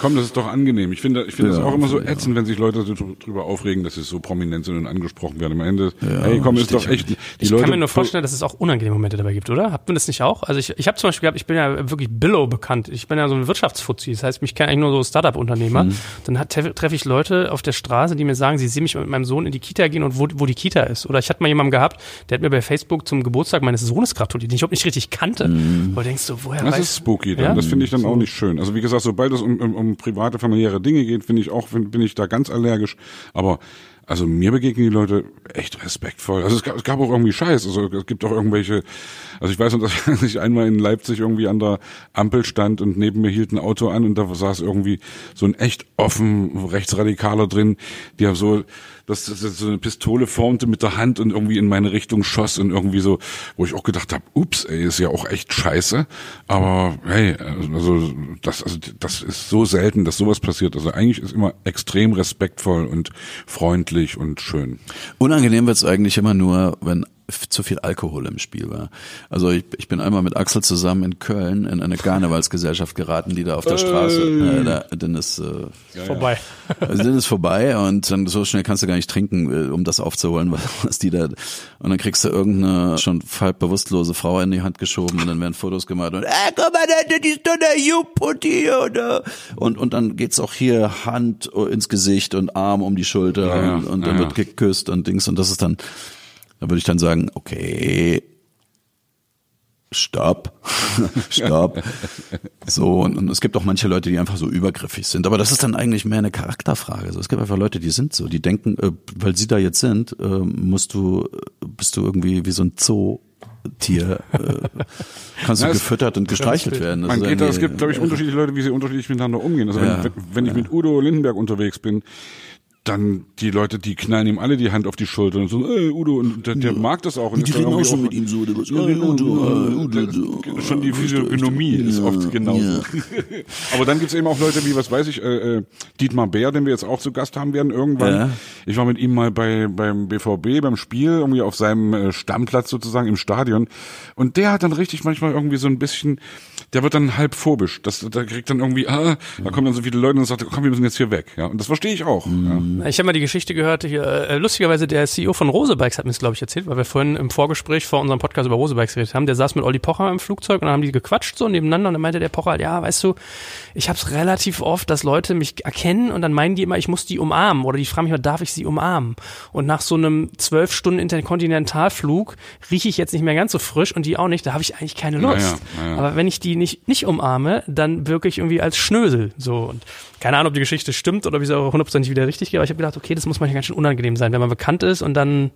Komm, das ist doch angenehm. Ich finde, ich finde es ja, auch immer so ätzend, ja. wenn sich Leute drüber aufregen, dass sie so prominent sind und angesprochen werden. Am Ende, ja, hey, komm, ist doch echt. Die ich Leute kann mir nur vorstellen, dass es auch unangenehme Momente dabei gibt, oder? Habt ihr das nicht auch? Also ich, ich habe zum Beispiel gehabt, ich bin ja wirklich Billow bekannt. Ich bin ja so ein Wirtschaftsfuzzi. Das heißt, mich kennen eigentlich nur so Startup-Unternehmer. Mhm. Dann treffe ich Leute auf der Straße, die mir sagen, sie sehen mich mit meinem Sohn in die Kita gehen und wo, wo die Kita ist. Oder ich hatte mal jemanden gehabt, der hat mir bei Facebook zum Geburtstag meines Sohnes gratuliert, den ich überhaupt nicht richtig kannte. Mhm. Wo du denkst du, woher Das weiß, ist spooky dann. Das finde ich dann so. auch nicht schön. Also wie gesagt, sobald es um, um, um private, familiäre Dinge geht, finde ich auch, bin ich da ganz allergisch. Aber also mir begegnen die Leute echt respektvoll. Also es gab, es gab auch irgendwie Scheiß. Also es gibt auch irgendwelche, also ich weiß noch, (laughs) dass ich einmal in Leipzig irgendwie an der Ampel stand und neben mir hielt ein Auto an und da saß irgendwie so ein echt offen Rechtsradikaler drin, der so dass das so eine Pistole formte mit der Hand und irgendwie in meine Richtung schoss und irgendwie so, wo ich auch gedacht habe, ups, ey, ist ja auch echt scheiße. Aber hey, also das, also das ist so selten, dass sowas passiert. Also eigentlich ist immer extrem respektvoll und freundlich und schön. Unangenehm wird's eigentlich immer nur, wenn zu viel Alkohol im Spiel war. Also ich, ich bin einmal mit Axel zusammen in Köln in eine Karnevalsgesellschaft geraten, die da auf der Straße, äh, da, dann ist äh, vorbei. (laughs) Also dann ist vorbei und dann so schnell kannst du gar nicht trinken, äh, um das aufzuholen, was, (laughs) was die da und dann kriegst du irgendeine schon halb bewusstlose Frau in die Hand geschoben und dann werden Fotos gemacht und äh, guck mal, das ist doch der Jupp hier oder und und dann geht's auch hier Hand ins Gesicht und Arm um die Schulter ja, und, und dann ja, wird geküsst und Dings und das ist dann da würde ich dann sagen, okay, stopp, (laughs) stopp. So, und, und, es gibt auch manche Leute, die einfach so übergriffig sind. Aber das ist dann eigentlich mehr eine Charakterfrage. Also es gibt einfach Leute, die sind so, die denken, äh, weil sie da jetzt sind, äh, musst du, bist du irgendwie wie so ein Zoo Tier äh, (laughs) kannst du ja, gefüttert und gestreichelt werden. man geht da, es gibt, glaube ich, unterschiedliche Leute, wie sie unterschiedlich miteinander umgehen. Also ja, wenn, wenn ich mit Udo Lindenberg unterwegs bin, dann die Leute, die knallen ihm alle die Hand auf die Schulter und so, ey, Udo, und der, der ja. mag das auch. Und die reden auch schon mit ihm so, der was, ja, Udo, Udo, Udo, Schon die Physiognomie ja, ist oft genauso. Ja. (laughs) Aber dann gibt's eben auch Leute wie, was weiß ich, äh, äh, Dietmar Bär, den wir jetzt auch zu Gast haben werden irgendwann. Ja. Ich war mit ihm mal bei beim BVB, beim Spiel, irgendwie auf seinem äh, Stammplatz sozusagen im Stadion. Und der hat dann richtig manchmal irgendwie so ein bisschen, der wird dann halb phobisch. Das, da kriegt dann irgendwie, ah, da kommen dann so viele Leute und sagt, komm, wir müssen jetzt hier weg. Ja, und das verstehe ich auch. Mhm. Ja. Ich habe mal die Geschichte gehört, hier, äh, lustigerweise der CEO von Rosebikes hat mir das, glaube ich, erzählt, weil wir vorhin im Vorgespräch vor unserem Podcast über Rosebikes geredet haben. Der saß mit Olli Pocher im Flugzeug und dann haben die gequatscht so nebeneinander und dann meinte der Pocher, ja, weißt du, ich habe es relativ oft, dass Leute mich erkennen und dann meinen die immer, ich muss die umarmen oder die fragen mich immer, darf ich sie umarmen? Und nach so einem zwölf Stunden Interkontinentalflug rieche ich jetzt nicht mehr ganz so frisch und die auch nicht, da habe ich eigentlich keine Lust. Ja, ja. Aber wenn ich die nicht, nicht umarme, dann wirke ich irgendwie als Schnösel. So und keine Ahnung, ob die Geschichte stimmt oder wie sie auch hundertprozentig wieder richtig geht, aber ich habe gedacht, okay, das muss manchmal ganz schön unangenehm sein, wenn man bekannt ist und dann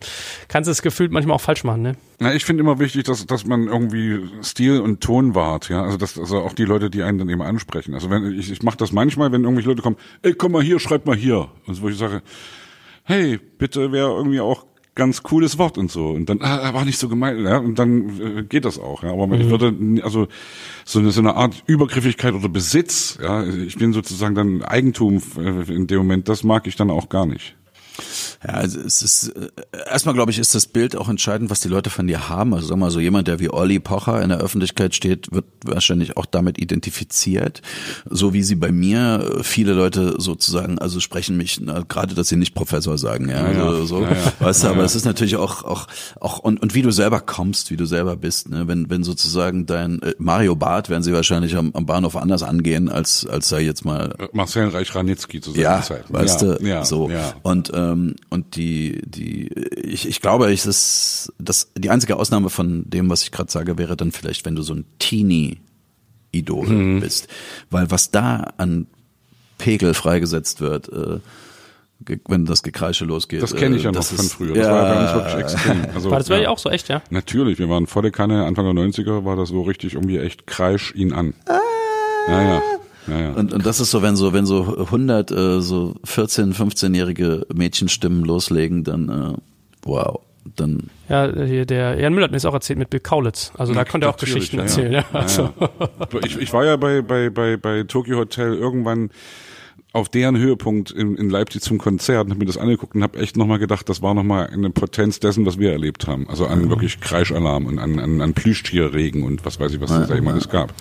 kannst du es gefühlt manchmal auch falsch machen, ne? Na, ich finde immer wichtig, dass, dass man irgendwie Stil und Ton wahrt, ja. Also dass also auch die Leute, die einen dann eben ansprechen. Also wenn ich, ich mache das manchmal, wenn irgendwelche Leute kommen, ey, komm mal hier, schreib mal hier. Und so, wo ich sage, hey, bitte wäre irgendwie auch ganz cooles Wort und so. Und dann, ah, war nicht so gemeint, ja, und dann äh, geht das auch, ja. Aber mhm. ich würde, also so eine, so eine Art Übergriffigkeit oder Besitz, ja, ich bin sozusagen dann Eigentum äh, in dem Moment, das mag ich dann auch gar nicht. Ja, also es ist äh, erstmal glaube ich, ist das Bild auch entscheidend, was die Leute von dir haben. Also sag mal so jemand, der wie Olli Pocher in der Öffentlichkeit steht, wird wahrscheinlich auch damit identifiziert, so wie sie bei mir äh, viele Leute sozusagen, also sprechen mich na, gerade, dass sie nicht Professor sagen, ja, Ja, also, so, ja, weißt du, aber es ist natürlich auch auch auch und und wie du selber kommst, wie du selber bist, ne, wenn wenn sozusagen dein äh, Mario Barth werden sie wahrscheinlich am, am Bahnhof anders angehen als als sei jetzt mal Marcel Reich-Ranitzky zu seiner ja, Zeit. weißt du, ja, so. Ja. Und ähm, und die die ich, ich glaube, es ist das die einzige Ausnahme von dem, was ich gerade sage, wäre dann vielleicht, wenn du so ein Teenie Idol Mhm. bist, weil was da an Pegel freigesetzt wird, äh, wenn das Gekreische losgeht. Das kenne ich ja äh, noch das von ist- früher. Das ja, war ja bei uns wirklich extrem. (laughs) Also, War das bei ja. auch so echt, ja? Natürlich, wir waren volle Kanne, Anfang der 90er war das so richtig irgendwie echt kreisch ihn an. Ja, ja. Ja, ja. Und, und das ist so, wenn so, wenn so 100 äh, so 14, 15-jährige Mädchenstimmen loslegen, dann äh, wow, dann Ja, hier der Jan Müller hat mir das auch erzählt mit Bill Kaulitz. Also da konnte er auch Geschichten ja, erzählen. Ja, Ja, Also. ja. (laughs) Ich, ich war ja bei, bei, bei, bei Tokyo Hotel irgendwann auf deren Höhepunkt in, in Leipzig zum Konzert und habe mir das angeguckt und habe echt nochmal gedacht, das war nochmal eine Potenz dessen, was wir erlebt haben. Also an wirklich Kreischalarm und an, an, an Plüschtierregen und was weiß ich, was es da immer alles gab.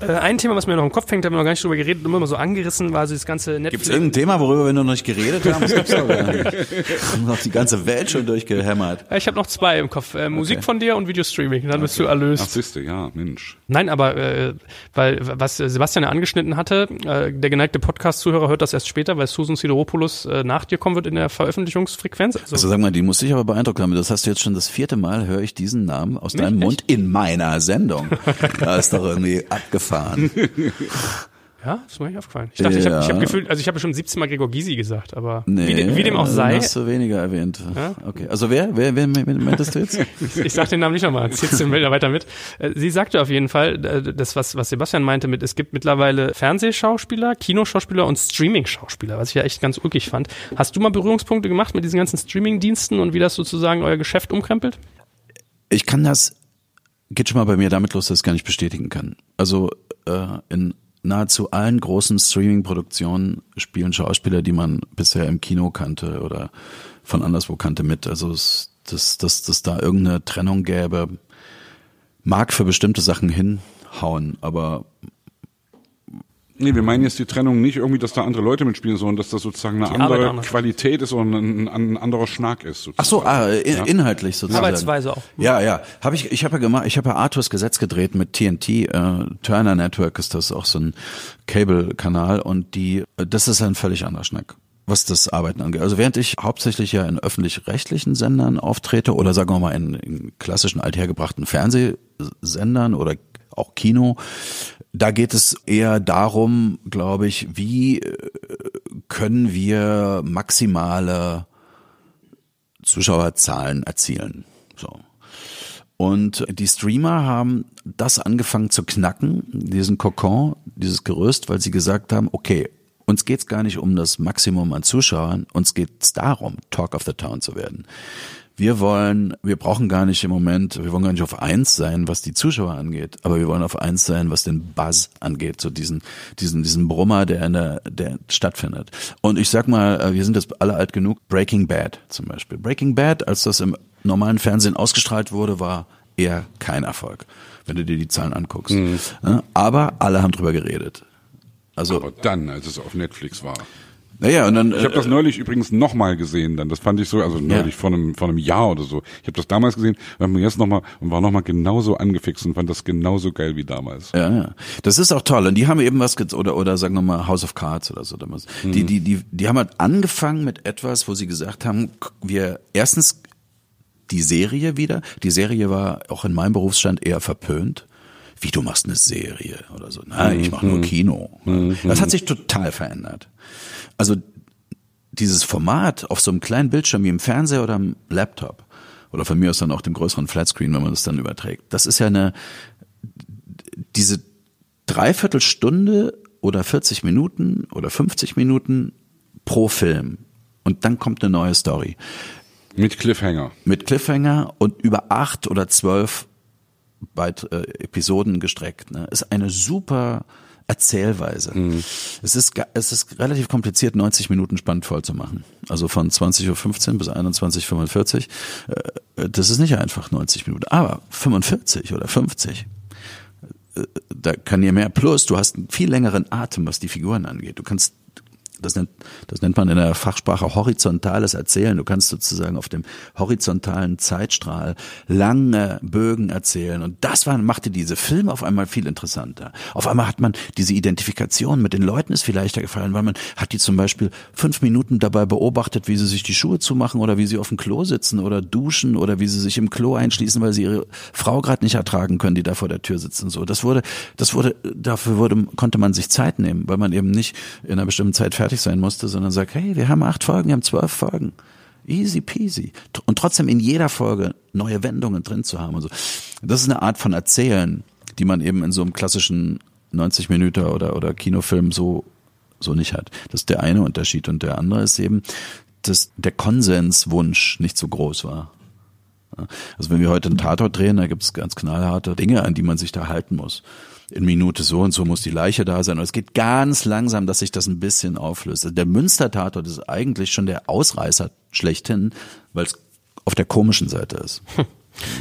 Äh, ein Thema, was mir noch im Kopf hängt, da haben wir noch gar nicht drüber geredet, nur mal so angerissen, war so das ganze Netflix. Gibt's irgendein Thema, worüber wir noch nicht geredet haben? (laughs) Das gibt's doch gar nicht. Wir haben noch die ganze Welt schon durchgehämmert. Ja, Ich habe noch zwei im Kopf. Äh, Musik von dir und Videostreaming. Dann bist du erlöst. Ach, siehste, ja, Mensch. Nein, aber äh, weil was Sebastian ja angeschnitten hatte, äh, der geneigte Podcast-Zuhörer hört das erst später, weil Susan Sideropoulos äh, nach dir kommen wird in der Veröffentlichungsfrequenz. Also, Also sag mal, die muss dich aber beeindruckt haben. Das hast du jetzt schon das vierte Mal, höre ich diesen Namen aus deinem echt? Mund in meiner Sendung. Da ist doch irgendwie abgefahren. (laughs) ja, das ist mir nicht aufgefallen. Ich dachte, ich habe ich hab Ja. gefühlt, also ich habe schon 17 Mal Gregor Gysi gesagt, aber Nee, wie, wie dem auch dann sei, Hast du weniger erwähnt. Ja? Okay. Also wer, wer, wer, wer meintest du jetzt? (laughs) ich sag den Namen nicht nochmal, ziehst du weiter mit. Äh, Sie sagte auf jeden Fall, äh, das, was, was Sebastian meinte mit, es gibt mittlerweile Fernsehschauspieler, Kinoschauspieler und Streaming-Schauspieler, was ich ja echt ganz ulkig fand. Hast du mal Berührungspunkte gemacht mit diesen ganzen Streaming-Diensten und wie das sozusagen euer Geschäft umkrempelt? Ich kann das, geht schon mal bei mir damit los, dass ich es gar nicht bestätigen kann. Also äh, in nahezu allen großen Streaming-Produktionen spielen Schauspieler, die man bisher im Kino kannte oder von anderswo kannte mit. Also dass, dass, dass da irgendeine Trennung gäbe, mag für bestimmte Sachen hinhauen, aber Nee, wir meinen jetzt die Trennung nicht irgendwie, dass da andere Leute mitspielen, sondern dass das sozusagen eine Die Arbeit andere anders. Qualität ist und ein, ein anderer Schnack ist. Sozusagen. ach so, ah, in, inhaltlich sozusagen. Arbeitsweise auch. Ja, ja. Habe ich, ich habe ja gemacht, ich habe ja Arthurs Gesetz gedreht mit TNT, äh, Turner Network ist das auch so ein Cable-Kanal und die, äh, das ist ein völlig anderer Schnack was das Arbeiten angeht. Also während ich hauptsächlich ja in öffentlich-rechtlichen Sendern auftrete oder sagen wir mal in, in klassischen althergebrachten Fernsehsendern oder auch Kino, da geht es eher darum, glaube ich, wie äh, können wir maximale Zuschauerzahlen erzielen. So. Und die Streamer haben das angefangen zu knacken, diesen Kokon, dieses Gerüst, weil sie gesagt haben, okay, uns geht's gar nicht um das Maximum an Zuschauern, uns geht's darum, Talk of the Town zu werden. Wir wollen, wir brauchen gar nicht im Moment, wir wollen gar nicht auf eins sein, was die Zuschauer angeht, aber wir wollen auf eins sein, was den Buzz angeht, so diesen, diesen, diesen Brummer, der in der, der stattfindet. Und ich sag mal, äh, wir sind jetzt alle alt genug. Breaking Bad zum Beispiel. Breaking Bad, als das im normalen Fernsehen ausgestrahlt wurde, war eher kein Erfolg, wenn du dir die Zahlen anguckst. Ja, Aber alle haben drüber geredet. Also, Aber dann, als es auf Netflix war. Naja, und dann. Ich habe das neulich übrigens nochmal gesehen, dann das fand ich so, also neulich vor einem vor einem Jahr oder so. Ich habe das damals gesehen, und mir jetzt noch mal und war nochmal genauso angefixt und fand das genauso geil wie damals. Ja, ja. Das ist auch toll. Und die haben eben was, oder, oder sagen wir mal House of Cards oder so. damals. Die, die, die, die haben halt angefangen mit etwas, wo sie gesagt haben, wir erstens die Serie wieder. Die Serie war auch in meinem Berufsstand eher verpönt. Wie du machst eine Serie oder so. Nein, ich mache nur Kino. Das hat sich total verändert. Also dieses Format auf so einem kleinen Bildschirm wie im Fernseher oder am Laptop oder von mir aus dann auch dem größeren Flatscreen, wenn man das dann überträgt. Das ist ja eine diese Dreiviertelstunde oder 40 Minuten oder 50 Minuten pro Film und dann kommt eine neue Story Mit Cliffhanger. mit Cliffhanger und über acht oder zwölf Beit, äh, Episoden gestreckt. Ne? Ist eine super Erzählweise. Mhm. Es, ist, es ist relativ kompliziert, 90 Minuten spannend voll zu machen. Also von 20.15 Uhr bis 21.45 Uhr. Äh, das ist nicht einfach 90 Minuten. Aber 45 oder 50 äh, da kann ihr mehr. Plus, du hast einen viel längeren Atem, was die Figuren angeht. Du kannst das nennt, das nennt man in der Fachsprache horizontales Erzählen. Du kannst sozusagen auf dem horizontalen Zeitstrahl lange Bögen erzählen. Und das war, machte diese Filme auf einmal viel interessanter. Auf einmal hat man diese Identifikation mit den Leuten ist viel leichter gefallen, weil man hat die zum Beispiel fünf Minuten dabei beobachtet, wie sie sich die Schuhe zumachen oder wie sie auf dem Klo sitzen oder duschen oder wie sie sich im Klo einschließen, weil sie ihre Frau gerade nicht ertragen können, die da vor der Tür sitzen. So, das wurde, das wurde, dafür wurde, konnte man sich Zeit nehmen, weil man eben nicht in einer bestimmten Zeit fertig fertig sein musste, sondern sagt, hey, wir haben acht Folgen, wir haben zwölf Folgen. Easy peasy. Und trotzdem in jeder Folge neue Wendungen drin zu haben und so. Das ist eine Art von Erzählen, die man eben in so einem klassischen 90 Minuten oder, oder Kinofilm so, so nicht hat. Das ist der eine Unterschied. Und der andere ist eben, dass der Konsenswunsch nicht so groß war. Also wenn wir heute einen Tatort drehen, da gibt es ganz knallharte Dinge, an die man sich da halten muss in Minute so und so muss die Leiche da sein. Und es geht ganz langsam, dass sich das ein bisschen auflöst. Also der Münster-Tatort ist eigentlich schon der Ausreißer schlechthin, weil es auf der komischen Seite ist. Hm.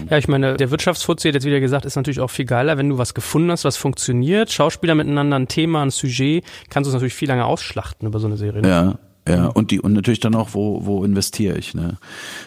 Ja, ich meine, der Wirtschaftsfuzzi hat jetzt wieder gesagt, ist natürlich auch viel geiler, wenn du was gefunden hast, was funktioniert. Schauspieler miteinander, ein Thema, ein Sujet, kannst du es natürlich viel länger ausschlachten über so eine Serie. Ne? Ja, ja, und die und natürlich dann auch, wo wo investiere ich, ne?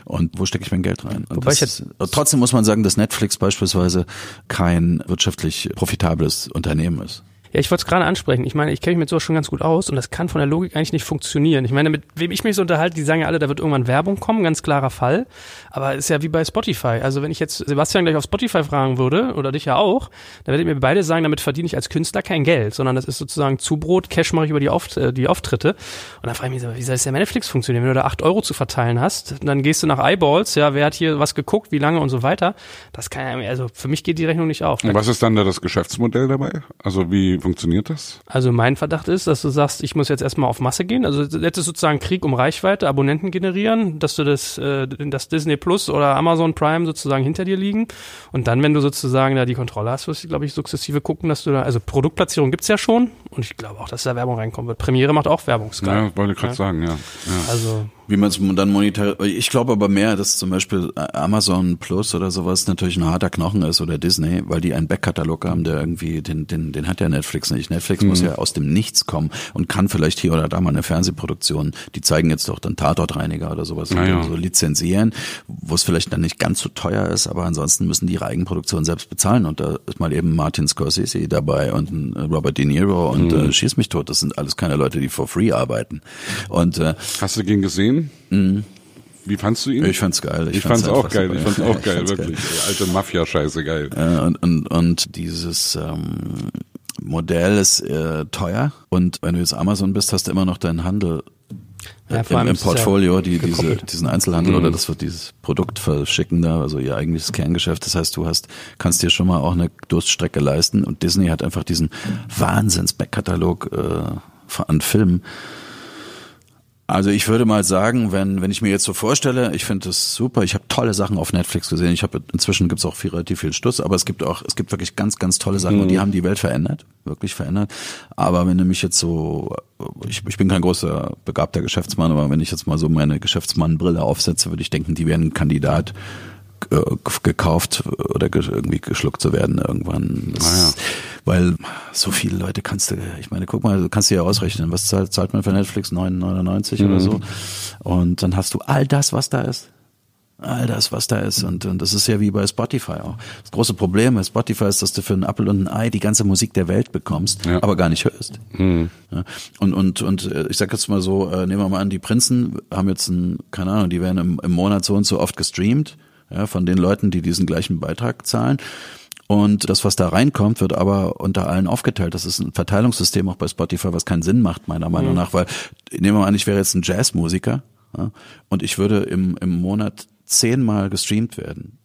Und wo stecke ich mein Geld rein? Wobei das, ich jetzt, trotzdem muss man sagen, dass Netflix beispielsweise kein wirtschaftlich profitables Unternehmen ist. Ja, ich wollte es gerade ansprechen. Ich meine, ich kenne mich mit sowas schon ganz gut aus und das kann von der Logik eigentlich nicht funktionieren. Ich meine, mit wem ich mich so unterhalte, die sagen ja alle, da wird irgendwann Werbung kommen, ganz klarer Fall. Aber ist ja wie bei Spotify. Also wenn ich jetzt Sebastian gleich auf Spotify fragen würde, oder dich ja auch, dann werdet ihr mir beide sagen, damit verdiene ich als Künstler kein Geld, sondern das ist sozusagen Zubrot, Cash mache ich über die, Auft äh, die Auftritte. Und dann frage ich mich wie soll das ja Netflix funktionieren? Wenn du da acht Euro zu verteilen hast, dann gehst du nach Eyeballs, ja, wer hat hier was geguckt, wie lange und so weiter. Das kann ja, also für mich geht die Rechnung nicht auf. Und was ist dann da das Geschäftsmodell dabei? Also wie funktioniert das? Also mein Verdacht ist, dass du sagst, ich muss jetzt erstmal auf Masse gehen. Also jetzt ist sozusagen Krieg um Reichweite, Abonnenten generieren, dass du das, äh, das Disney Plus oder Amazon Prime sozusagen hinter dir liegen. Und dann, wenn du sozusagen da die Kontrolle hast, wirst du, glaube ich, sukzessive gucken, dass du da, also Produktplatzierung gibt's ja schon und ich glaube auch, dass da Werbung reinkommen wird. Premiere macht auch Werbung, Sky. Ja, wollte ich gerade ja. sagen, ja. ja. Also wie man es dann monetar, ich glaube aber mehr, dass zum Beispiel Amazon Plus oder sowas natürlich ein harter Knochen ist oder Disney, weil die einen Backkatalog haben, der irgendwie, den, den, den hat ja Netflix nicht. Netflix mhm. muss ja aus dem Nichts kommen und kann vielleicht hier oder da mal eine Fernsehproduktion, die zeigen jetzt doch dann Tatortreiniger oder sowas, ja. so lizenzieren, wo es vielleicht dann nicht ganz so teuer ist, aber ansonsten müssen die ihre Eigenproduktion selbst bezahlen und da ist mal eben Martin Scorsese dabei und Robert De Niro und mhm. äh, Schieß mich tot, das sind alles keine Leute, die for free arbeiten. Und äh, Hast du den gesehen? Mhm. Wie fandst du ihn? Ich fand's geil. Ich, ich fand's, fand's auch geil. Ich fand's auch geil, wirklich. Geil. Alte Mafia-Scheiße geil. Äh, und, und, und dieses ähm, Modell ist äh, teuer und wenn du jetzt Amazon bist, hast du immer noch deinen Handel ja, im, im Portfolio, die, diese, diesen Einzelhandel mhm. oder das wird dieses Produkt verschicken da, also ihr eigentliches Kerngeschäft. Das heißt, du hast, kannst dir schon mal auch eine Durststrecke leisten und Disney hat einfach diesen Wahnsinns-Backkatalog äh, an Filmen also ich würde mal sagen, wenn wenn ich mir jetzt so vorstelle, ich finde das super. Ich habe tolle Sachen auf Netflix gesehen. Ich habe inzwischen gibt's auch viel, relativ viel Stuss, aber es gibt auch es gibt wirklich ganz ganz tolle Sachen mhm. und die mhm. haben die Welt verändert, wirklich verändert. Aber wenn du mich jetzt so, ich, ich bin kein großer begabter Geschäftsmann, aber wenn ich jetzt mal so meine Geschäftsmannbrille aufsetze, würde ich denken, die wären ein Kandidat gekauft oder irgendwie geschluckt zu werden irgendwann. Das, ah, ja. Weil so viele Leute kannst du, ich meine, guck mal, du kannst dir ja ausrechnen, was zahlt, zahlt man für Netflix? 9,99 mhm. oder so. Und dann hast du all das, was da ist. All das, was da ist. Und, und das ist ja wie bei Spotify auch. Das große Problem bei Spotify ist, dass du für einen Apple und ein Ei die ganze Musik der Welt bekommst, ja. aber gar nicht hörst. Mhm. Ja. Und, und, und äh, ich sag jetzt mal so, äh, nehmen wir mal an, die Prinzen haben jetzt ein, keine Ahnung, die werden im, im Monat so und so oft gestreamt ja, von den Leuten, die diesen gleichen Beitrag zahlen. Und das, was da reinkommt, wird aber unter allen aufgeteilt. Das ist ein Verteilungssystem auch bei Spotify, was keinen Sinn macht, meiner Meinung mhm. nach, weil nehmen wir mal an, ich wäre jetzt ein Jazzmusiker ja, und ich würde im, im Monat zehnmal gestreamt werden.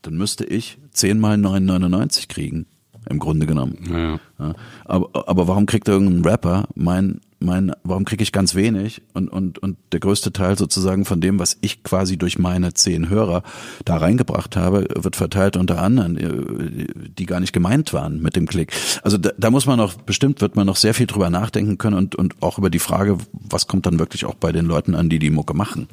Dann müsste ich zehnmal 9,99 kriegen, im Grunde genommen. Ja. Ja, aber, aber warum kriegt irgendein Rapper mein mein, warum kriege ich ganz wenig und, und, und der größte Teil sozusagen von dem, was ich quasi durch meine zehn Hörer da reingebracht habe, wird verteilt unter anderen, äh, die gar nicht gemeint waren mit dem Klick. Also da, da muss man noch, bestimmt wird man noch sehr viel drüber nachdenken können und, und auch über die Frage, was kommt dann wirklich auch bei den Leuten an, die die Mucke machen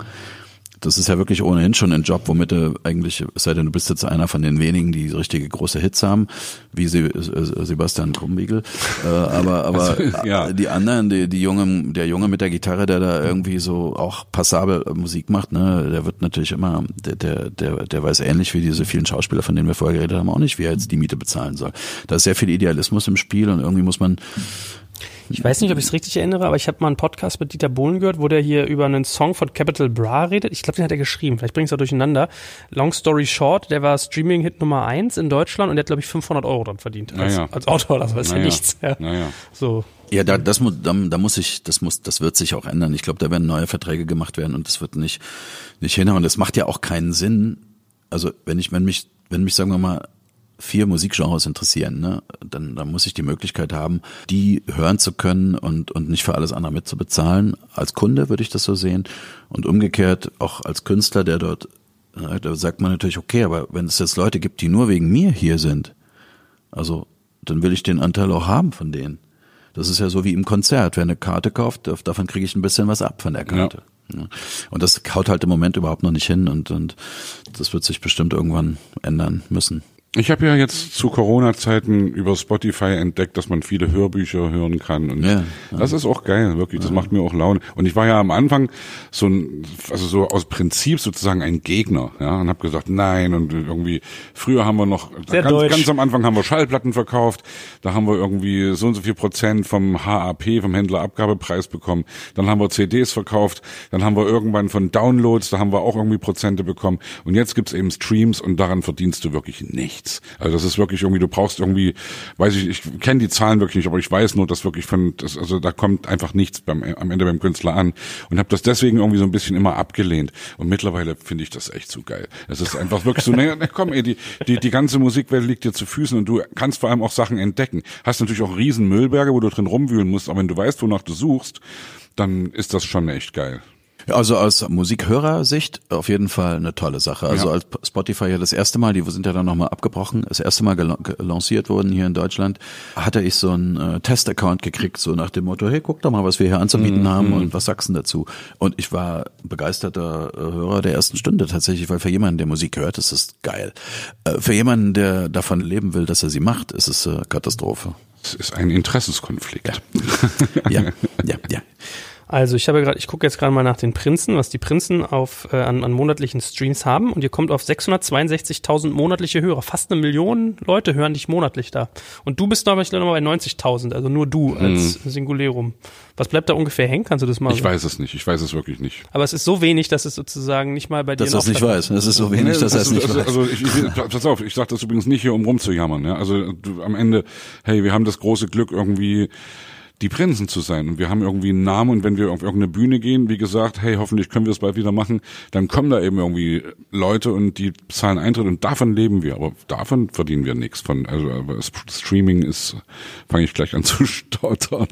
das ist ja wirklich ohnehin schon ein Job, womit du eigentlich, es sei denn, du bist jetzt einer von den wenigen, die richtige große Hits haben, wie Sie, äh, Sebastian Krumbiegel. Äh, aber (laughs) aber also, ja. die anderen, die, die Junge, der Junge mit der Gitarre, der da irgendwie so auch passabel Musik macht, ne, der wird natürlich immer, der, der, der, der weiß ähnlich wie diese vielen Schauspieler, von denen wir vorher geredet haben, auch nicht, wie er jetzt die Miete bezahlen soll. Da ist sehr viel Idealismus im Spiel und irgendwie muss man ich weiß nicht, ob ich es richtig erinnere, aber ich habe mal einen Podcast mit Dieter Bohlen gehört, wo der hier über einen Song von Capital Bra redet. Ich glaube, den hat er geschrieben. Vielleicht bringe ich es auch durcheinander. Long Story Short, der war Streaming-Hit Nummer eins in Deutschland und der hat, glaube ich, 500 Euro dann verdient als, naja. als Autor. Das ist naja. ja nichts. Ja. Naja. So. Ja, da, das muss, da, da muss ich, das muss, das wird sich auch ändern. Ich glaube, da werden neue Verträge gemacht werden und das wird nicht, nicht hinhauen. Das macht ja auch keinen Sinn. Also, wenn ich, wenn mich, wenn mich, sagen wir mal, vier Musikgenres interessieren, ne, dann, dann muss ich die Möglichkeit haben, die hören zu können und, und nicht für alles andere mitzubezahlen. Als Kunde würde ich das so sehen. Und umgekehrt auch als Künstler, der dort, ne, da sagt man natürlich, okay, aber wenn es jetzt Leute gibt, die nur wegen mir hier sind, also dann will ich den Anteil auch haben von denen. Das ist ja so wie im Konzert. Wer eine Karte kauft, davon kriege ich ein bisschen was ab von der Karte. Ja. Und das haut halt im Moment überhaupt noch nicht hin und, und das wird sich bestimmt irgendwann ändern müssen. Ich habe ja jetzt zu Corona-Zeiten über Spotify entdeckt, dass man viele Hörbücher hören kann. Und ja, ja. das ist auch geil, wirklich. Das ja. macht mir auch Laune. Und ich war ja am Anfang so ein, also so aus Prinzip sozusagen ein Gegner, ja, und habe gesagt, nein. Und irgendwie, früher haben wir noch, ganz, ganz, am Anfang haben wir Schallplatten verkauft, da haben wir irgendwie so und so viel Prozent vom HAP, vom Händlerabgabepreis bekommen. Dann haben wir CDs verkauft, dann haben wir irgendwann von Downloads, da haben wir auch irgendwie Prozente bekommen. Und jetzt gibt's eben Streams und daran verdienst du wirklich nicht nichts. Also das ist wirklich irgendwie, du brauchst irgendwie, weiß ich, ich kenne die Zahlen wirklich nicht, aber ich weiß nur, dass wirklich von, das, also da kommt einfach nichts beim, am Ende beim Künstler an und habe das deswegen irgendwie so ein bisschen immer abgelehnt. Und mittlerweile finde ich das echt so geil. Es ist einfach wirklich so, naja, komm, ey, die, die, die ganze Musikwelt liegt dir zu Füßen und du kannst vor allem auch Sachen entdecken. Hast natürlich auch riesen Müllberge, wo du drin rumwühlen musst, aber wenn du weißt, wonach du suchst, dann ist das schon echt geil. Also aus Musikhörersicht auf jeden Fall eine tolle Sache. Also ja. als Spotify ja das erste Mal, die sind ja dann nochmal abgebrochen, das erste Mal lanciert wurden hier in Deutschland, hatte ich so einen äh, Test-Account gekriegt, so nach dem Motto, hey, guck doch mal, was wir hier anzubieten mhm. haben und was sagst du dazu? Und ich war begeisterter äh, Hörer der ersten Stunde tatsächlich, weil für jemanden, der Musik hört, ist es geil. Äh, für jemanden, der davon leben will, dass er sie macht, ist es äh, Katastrophe. Es ist ein Interessenskonflikt. Ja, ja, ja. ja. Also ich habe gerade, ich gucke jetzt gerade mal nach den Prinzen, was die Prinzen auf äh, an, an monatlichen Streams haben und ihr kommt auf 662.000 monatliche Hörer. Fast eine Million Leute hören dich monatlich da. Und du bist noch, ich glaube, bei 90.000, also nur du als hm. Singulerum. Was bleibt da ungefähr hängen? Kannst du das mal? Ich weiß es nicht. Ich weiß es wirklich nicht. Aber es ist so wenig, dass es sozusagen nicht mal bei dir dass er es nicht weiß. Es ist so wenig, nee, dass er es nicht also, weiß. Also ich, ich, pass auf, ich sage das übrigens nicht hier, um rumzujammern. Ja? Also du, am Ende, hey, wir haben das große Glück irgendwie die Prinzen zu sein. Und wir haben irgendwie einen Namen und wenn wir auf irgendeine Bühne gehen, wie gesagt, hey, hoffentlich können wir es bald wieder machen, dann kommen da eben irgendwie Leute und die zahlen Eintritt und davon leben wir. Aber davon verdienen wir nichts. Von, also aber Streaming ist, fange ich gleich an zu (laughs) stottern.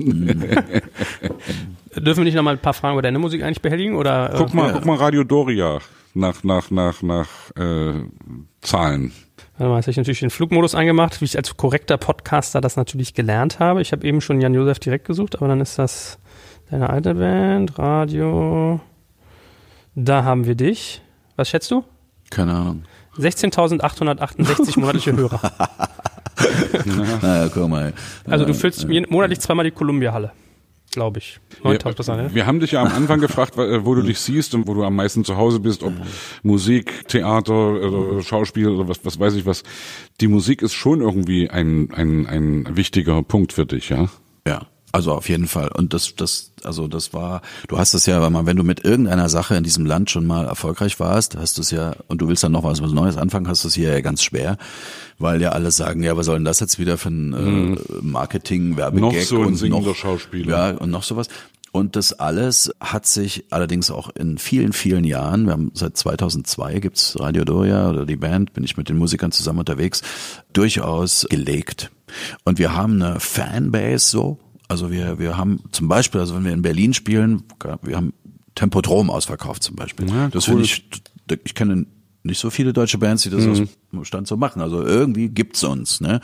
Dürfen wir nicht noch mal ein paar Fragen über deine Musik eigentlich behelligen? Oder, guck mal, ja. guck mal Radio Doria nach, nach, nach, nach äh, Zahlen. Warte mal, jetzt habe ich natürlich den Flugmodus angemacht, wie ich als korrekter Podcaster das natürlich gelernt habe. Ich habe eben schon Jan Josef direkt gesucht, aber dann ist das deine alte Band, Radio. Da haben wir dich. Was schätzt du? Keine Ahnung. 16.868 (laughs) monatliche Hörer. (laughs) naja, guck mal. Also du füllst monatlich zweimal die Columbia-Halle glaube ich. 9000 wir, ne? wir haben dich ja am Anfang gefragt, wo du dich siehst und wo du am meisten zu Hause bist, ob Musik, Theater, oder Schauspiel oder was, was weiß ich was. Die Musik ist schon irgendwie ein, ein, ein wichtiger Punkt für dich, ja? Ja. Also auf jeden Fall. Und das, das, also das war, du hast es ja, wenn du mit irgendeiner Sache in diesem Land schon mal erfolgreich warst, hast du es ja, und du willst dann noch was, was Neues anfangen, hast du es hier ja ganz schwer, weil ja alle sagen, ja, was soll denn das jetzt wieder für ein äh, mhm. Marketing, Werbegag noch so ein und noch, Schauspieler. Ja, und noch sowas. Und das alles hat sich allerdings auch in vielen, vielen Jahren, wir haben seit 2002 gibt's Radio Doria oder die Band, bin ich mit den Musikern zusammen unterwegs, durchaus gelegt. Und wir haben eine Fanbase so, Also wir, wir haben zum Beispiel, also wenn wir in Berlin spielen, wir haben Tempodrom ausverkauft zum Beispiel. Ja, das cool. finde ich, ich kenne nicht so viele deutsche Bands, die das Mhm. aus Stand so machen. Also irgendwie gibt's uns. Ne?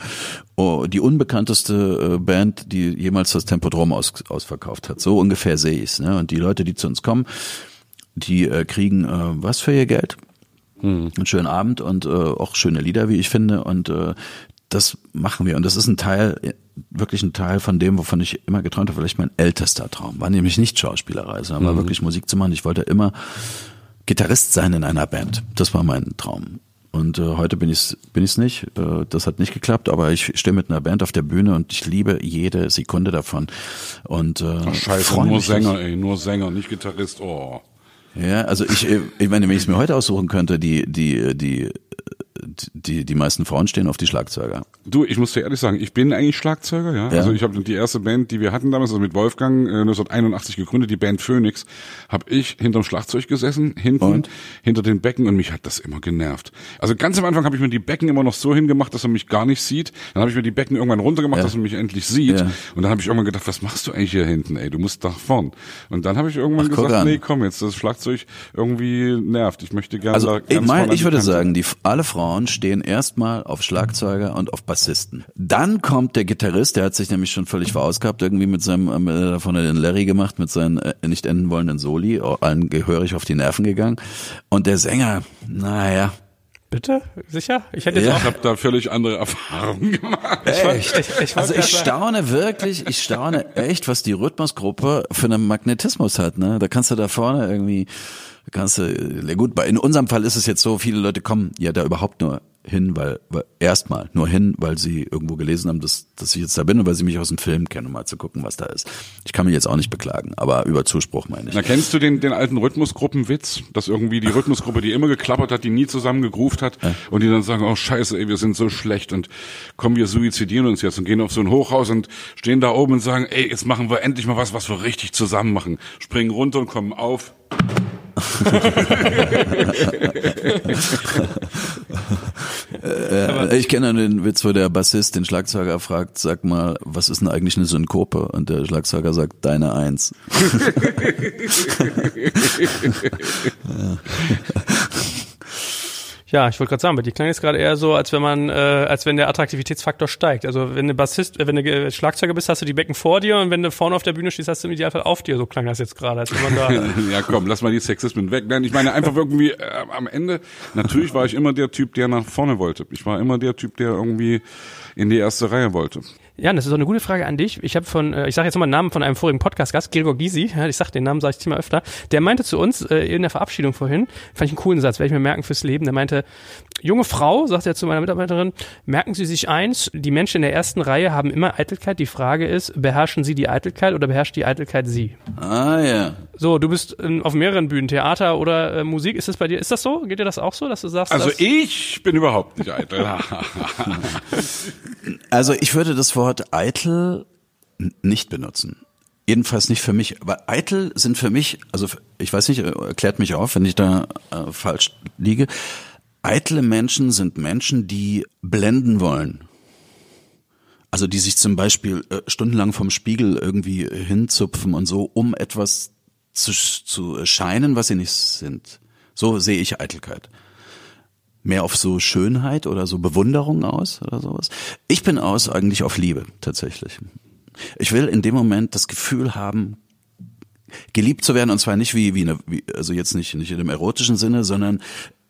Oh, die unbekannteste äh, Band, die jemals das Tempodrom aus, ausverkauft hat. So ungefähr sehe ich's. Ne? Und die Leute, die zu uns kommen, die äh, kriegen äh, was für ihr Geld? Mhm. Einen schönen Abend und äh, auch schöne Lieder, wie ich finde. Und äh, das machen wir. Und das ist ein Teil, wirklich ein Teil von dem, wovon ich immer geträumt habe, vielleicht mein ältester Traum. War nämlich nicht Schauspielerei, sondern war wirklich Musik zu machen. Ich wollte immer Gitarrist sein in einer Band. Das war mein Traum. Und äh, heute bin ich bin ich's nicht. Äh, das hat nicht geklappt, aber ich stehe mit einer Band auf der Bühne und ich liebe jede Sekunde davon. Und äh, Ach, scheiße, nur Sänger, ey, nur Sänger, nicht Gitarrist. Oh. ja, also ich, äh, ich meine, wenn ich es mir heute aussuchen könnte, die, die, die, die, die meisten Frauen stehen auf die Schlagzeuger. Du, ich muss dir ehrlich sagen, ich bin eigentlich Schlagzeuger, ja. Ja. Also ich habe die erste Band, die wir hatten damals, also mit Wolfgang, äh, 1981 gegründet, die Band Phoenix, habe ich hinterm Schlagzeug gesessen, hinten, Und? hinter den Becken und mich hat das immer genervt. Also ganz am Anfang habe ich mir die Becken immer noch so hingemacht, dass er mich gar nicht sieht. Dann habe ich mir die Becken irgendwann runtergemacht, Ja. dass er mich endlich sieht. Ja. Und dann habe ich irgendwann gedacht, was machst du eigentlich hier hinten, ey? Du musst nach vorn. Und dann habe ich irgendwann Ach, gesagt, nee, komm jetzt, das Schlagzeug irgendwie nervt. Ich möchte gerne Also da ich, ganz mein, vorne an ich würde Kante. sagen, die alle Frauen stehen erstmal auf Schlagzeuger und auf Bassisten. Dann kommt der Gitarrist, der hat sich nämlich schon völlig verausgabt, irgendwie mit seinem äh, davon den Larry gemacht, mit seinen äh, nicht enden wollenden Soli, auch allen gehörig auf die Nerven gegangen. Und der Sänger, naja, Bitte? Sicher? Ich hätte jetzt Ja. auch Ich habe da völlig andere Erfahrungen (laughs) gemacht. Echt? Ich- ich wollte also ich staune wirklich, ich staune echt, was die Rhythmusgruppe für einen Magnetismus hat. Ne? Da kannst du da vorne irgendwie, da kannst du, ja gut, in unserem Fall ist es jetzt so, viele Leute kommen ja da überhaupt nur hin, weil, weil erstmal nur hin, weil sie irgendwo gelesen haben, dass, dass ich jetzt da bin und weil sie mich aus dem Film kennen, um mal zu gucken, was da ist. Ich kann mich jetzt auch nicht beklagen, aber über Zuspruch meine ich. Na, kennst du den, den alten Rhythmusgruppenwitz? Dass irgendwie die Rhythmusgruppe, die immer geklappert hat, die nie zusammen gegroovt hat und die dann sagen, oh scheiße, ey, wir sind so schlecht und kommen wir suizidieren uns jetzt und gehen auf so ein Hochhaus und stehen da oben und sagen, ey, jetzt machen wir endlich mal was, was wir richtig zusammen machen. Springen runter und kommen auf. (laughs) Äh, ich kenne den Witz, wo der Bassist den Schlagzeuger fragt, sag mal, was ist denn eigentlich eine Synkope? Und der Schlagzeuger sagt, deine Eins. (laughs) (laughs) Ja, ich wollte gerade sagen, bei dir klang jetzt gerade eher so, als wenn man, äh, als wenn der Attraktivitätsfaktor steigt. Also wenn du Bassist, äh, wenn du äh, Schlagzeuger bist, hast du die Becken vor dir und wenn du vorne auf der Bühne stehst, hast du im Idealfall auf dir. So klang das jetzt gerade, als wenn man da. (laughs) ja, komm, lass mal die Sexismen weg. Nein, ich meine einfach irgendwie äh, am Ende, natürlich war ich immer der Typ, der nach vorne wollte. Ich war immer der Typ, der irgendwie in die erste Reihe wollte. Ja, das ist auch eine gute Frage an dich. Ich habe von, äh, ich sage jetzt mal einen Namen von einem vorigen Podcast-Gast, Gregor Gysi, ja, ich sag den Namen, sage ich ziemlich öfter, der meinte zu uns äh, in der Verabschiedung vorhin, fand ich einen coolen Satz, werde ich mir merken fürs Leben, der meinte, junge Frau, sagt er zu meiner Mitarbeiterin, merken Sie sich eins, die Menschen in der ersten Reihe haben immer Eitelkeit, die Frage ist, beherrschen Sie die Eitelkeit oder beherrscht die Eitelkeit Sie? Ah ja. So, du bist ähm, auf mehreren Bühnen, Theater oder äh, Musik, ist das bei dir, ist das so? Geht dir das auch so, dass du sagst, Also dass, ich bin überhaupt nicht eitel. (laughs) (laughs) Also ich würde das Wort eitel nicht benutzen. Jedenfalls nicht für mich. Aber eitel sind für mich, also ich weiß nicht, äh, erklärt mich auf, wenn ich da äh, falsch liege. Eitle Menschen sind Menschen, die blenden wollen. Also die sich zum Beispiel äh, stundenlang vom Spiegel irgendwie hinzupfen und so, um etwas zu, zu scheinen, was sie nicht sind. So sehe ich Eitelkeit mehr auf so Schönheit oder so Bewunderung aus oder sowas. Ich bin aus eigentlich auf Liebe tatsächlich. Ich will in dem Moment das Gefühl haben, geliebt zu werden und zwar nicht wie wie eine wie, also jetzt nicht nicht in dem erotischen Sinne, sondern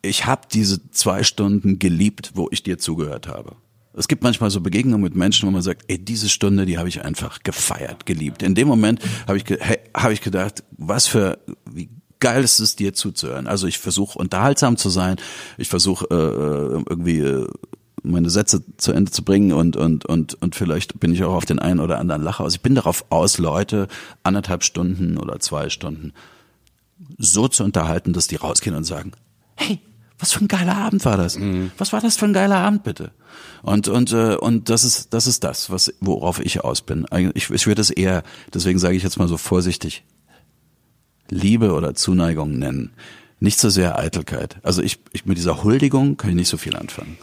ich habe diese zwei Stunden geliebt, wo ich dir zugehört habe. Es gibt manchmal so Begegnungen mit Menschen, wo man sagt, ey, diese Stunde, die habe ich einfach gefeiert, geliebt. In dem Moment habe ich hey, habe ich gedacht, was für wie geil ist es dir zuzuhören. Also ich versuche unterhaltsam zu sein, ich versuche äh, irgendwie äh, meine Sätze zu Ende zu bringen und und und und vielleicht bin ich auch auf den einen oder anderen Lacher aus. Ich bin darauf aus, Leute anderthalb Stunden oder zwei Stunden so zu unterhalten, dass die rausgehen und sagen, hey, was für ein geiler Abend war das? Was war das für ein geiler Abend bitte? Und und äh, und das ist das ist das, was worauf ich aus bin. Ich, ich würde es eher, deswegen sage ich jetzt mal so vorsichtig, Liebe oder Zuneigung nennen. Nicht so sehr Eitelkeit. Also ich, ich mit dieser Huldigung kann ich nicht so viel anfangen.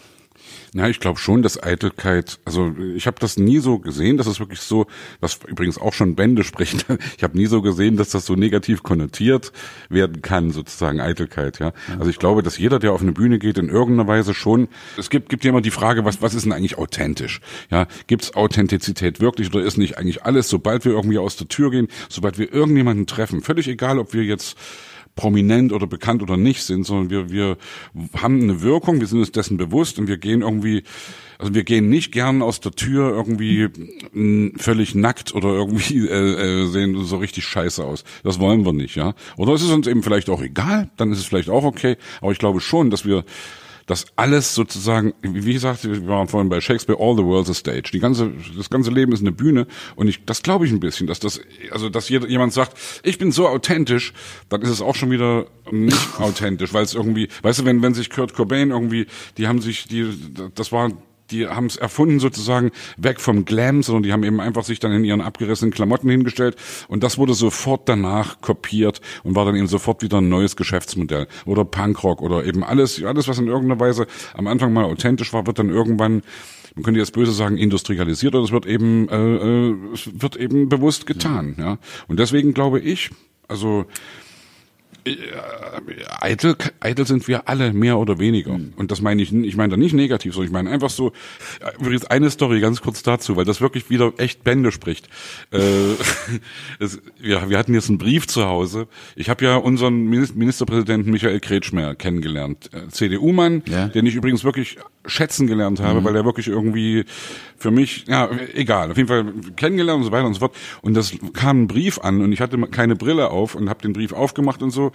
Ja, ich glaube schon, dass Eitelkeit, also ich habe das nie so gesehen, dass es wirklich so, was übrigens auch schon Bände sprechen, (laughs) ich habe nie so gesehen, dass das so negativ konnotiert werden kann, sozusagen Eitelkeit, ja. Also ich glaube, dass jeder, der auf eine Bühne geht, in irgendeiner Weise schon, es gibt, gibt ja immer die Frage, was, was ist denn eigentlich authentisch? Ja, gibt's Authentizität wirklich oder ist nicht eigentlich alles, sobald wir irgendwie aus der Tür gehen, sobald wir irgendjemanden treffen, völlig egal, ob wir jetzt prominent oder bekannt oder nicht sind, sondern wir, wir haben eine Wirkung, wir sind uns dessen bewusst und wir gehen irgendwie, also wir gehen nicht gern aus der Tür irgendwie völlig nackt oder irgendwie (laughs) äh, äh, sehen so richtig scheiße aus. Das wollen wir nicht, ja. Oder es ist uns eben vielleicht auch egal, dann ist es vielleicht auch okay, aber ich glaube schon, dass wir dass alles sozusagen, wie gesagt, wir waren vorhin bei Shakespeare, all the world's a stage. Die ganze, das ganze Leben ist eine Bühne und ich, das glaube ich ein bisschen, dass das, also dass jemand sagt, ich bin so authentisch, dann ist es auch schon wieder nicht (laughs) authentisch, weil es irgendwie, weißt du, wenn wenn sich Kurt Cobain irgendwie, die haben sich, die, das war die haben es erfunden sozusagen weg vom Glam, sondern die haben eben einfach sich dann in ihren abgerissenen Klamotten hingestellt und das wurde sofort danach kopiert und war dann eben sofort wieder ein neues Geschäftsmodell oder Punkrock oder eben alles, alles was in irgendeiner Weise am Anfang mal authentisch war, wird dann irgendwann man könnte jetzt böse sagen, industrialisiert oder es wird eben, äh, äh es wird eben bewusst getan, ja. Und deswegen glaube ich, also eitel, eitel sind wir alle mehr oder weniger. Mhm. Und das meine ich, ich meine da nicht negativ, sondern ich meine einfach so, übrigens eine Story ganz kurz dazu, weil das wirklich wieder echt Bände spricht. Äh, (laughs) es, ja, wir hatten jetzt einen Brief zu Hause. Ich habe ja unseren Ministerpräsidenten Michael Kretschmer kennengelernt. Äh, CDU-Mann, ja. den ich übrigens wirklich schätzen gelernt habe, mhm. weil er wirklich irgendwie für mich, ja, egal, auf jeden Fall kennengelernt und so weiter und so fort. Und das kam ein Brief an und ich hatte keine Brille auf und habe den Brief aufgemacht und so.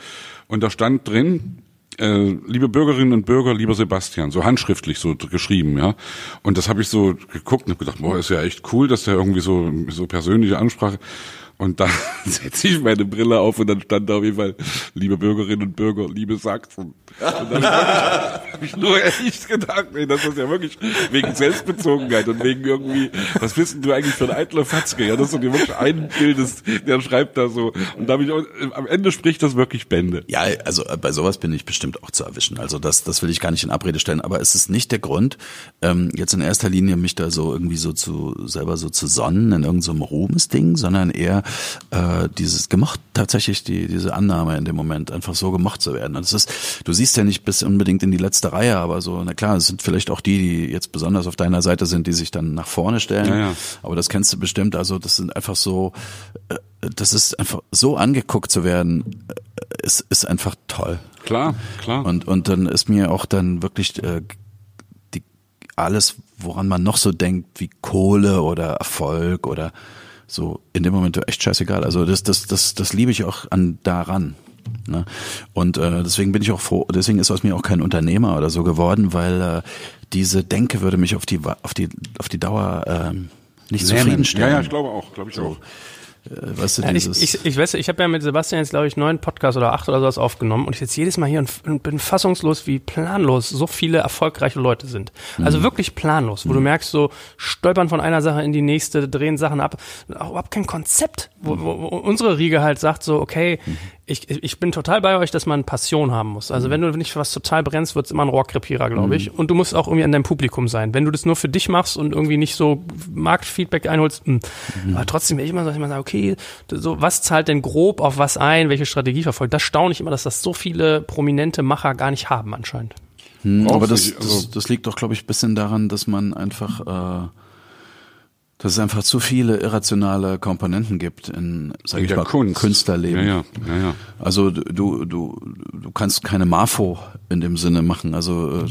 Und da stand drin, äh, liebe Bürgerinnen und Bürger, lieber Sebastian, so handschriftlich so geschrieben, ja. Und das habe ich so geguckt und hab gedacht, boah, ist ja echt cool, dass der irgendwie so so persönliche Ansprache. Und dann (laughs) setze ich meine Brille auf und dann stand da auf jeden Fall, liebe Bürgerinnen und Bürger, liebe Sachsen. Und dann habe (laughs) ich nur echt gedacht, ey, das ist ja wirklich wegen Selbstbezogenheit und wegen irgendwie, was bist denn du eigentlich für ein eitler Fatzke? Ja, das ist dir wirklich ein Bild, das, der schreibt da so. Und da habe ich auch, am Ende spricht das wirklich Bände. Ja, also äh, bei sowas bin ich bestimmt auch zu erwischen. Also das, das will ich gar nicht in Abrede stellen. Aber es ist nicht der Grund, ähm, jetzt in erster Linie mich da so irgendwie so zu selber so zu sonnen in irgendeinem so Ruhmesding, sondern eher äh, dieses gemocht, tatsächlich die, diese Annahme in dem Moment, einfach so gemocht zu werden. Und das ist, du siehst ja nicht bis unbedingt in die letzte Reihe, aber so, na klar, es sind vielleicht auch die, die jetzt besonders auf deiner Seite sind, die sich dann nach vorne stellen. Ja, ja. Aber das kennst du bestimmt. Also das sind einfach so, äh, das ist einfach so angeguckt zu werden, äh, ist, ist einfach toll. Klar, klar. Und, und dann ist mir auch dann wirklich äh, die, alles, woran man noch so denkt, wie Kohle oder Erfolg oder so in dem Moment echt scheißegal. Also das, das, das, das liebe ich auch an daran. Ne? Und äh, deswegen bin ich auch froh, deswegen ist aus mir auch kein Unternehmer oder so geworden, weil äh, diese Denke würde mich auf die auf die auf die Dauer äh, nicht Lähmen. zufriedenstellen. Ja, ja, ich glaube auch, glaube ich so. auch. Äh, weißt du, ja, ich, ich, ich weiß, ich habe ja mit Sebastian jetzt, glaube ich, neun Podcasts oder acht oder sowas aufgenommen und ich jetzt jedes Mal hier und, und bin fassungslos, wie planlos so viele erfolgreiche Leute sind. Also mhm. wirklich planlos, wo mhm. du merkst, so stolpern von einer Sache in die nächste, drehen Sachen ab, auch überhaupt kein Konzept, wo, wo, wo unsere Riege halt sagt so, okay, mhm ich, ich bin total bei euch, dass man Passion haben muss. Also mhm. wenn du nicht für was total brennst, wird es immer ein Rohrkrepierer, glaube ich. Mhm. Und du musst auch irgendwie an deinem Publikum sein. Wenn du das nur für dich machst und irgendwie nicht so Marktfeedback einholst, mh. Mhm. aber trotzdem ich immer so, ich immer sage, okay, so was zahlt denn grob auf was ein, welche Strategie verfolgt? Das staune ich immer, dass das so viele prominente Macher gar nicht haben anscheinend. Hm, aber das, das, also das liegt doch, glaube ich, bisschen daran, dass man einfach äh, dass es einfach zu viele irrationale Komponenten gibt in sag ich mal, Kunst. Künstlerleben. Ja, ja, ja. Also du, du, du kannst keine Marfo in dem Sinne machen. Also äh,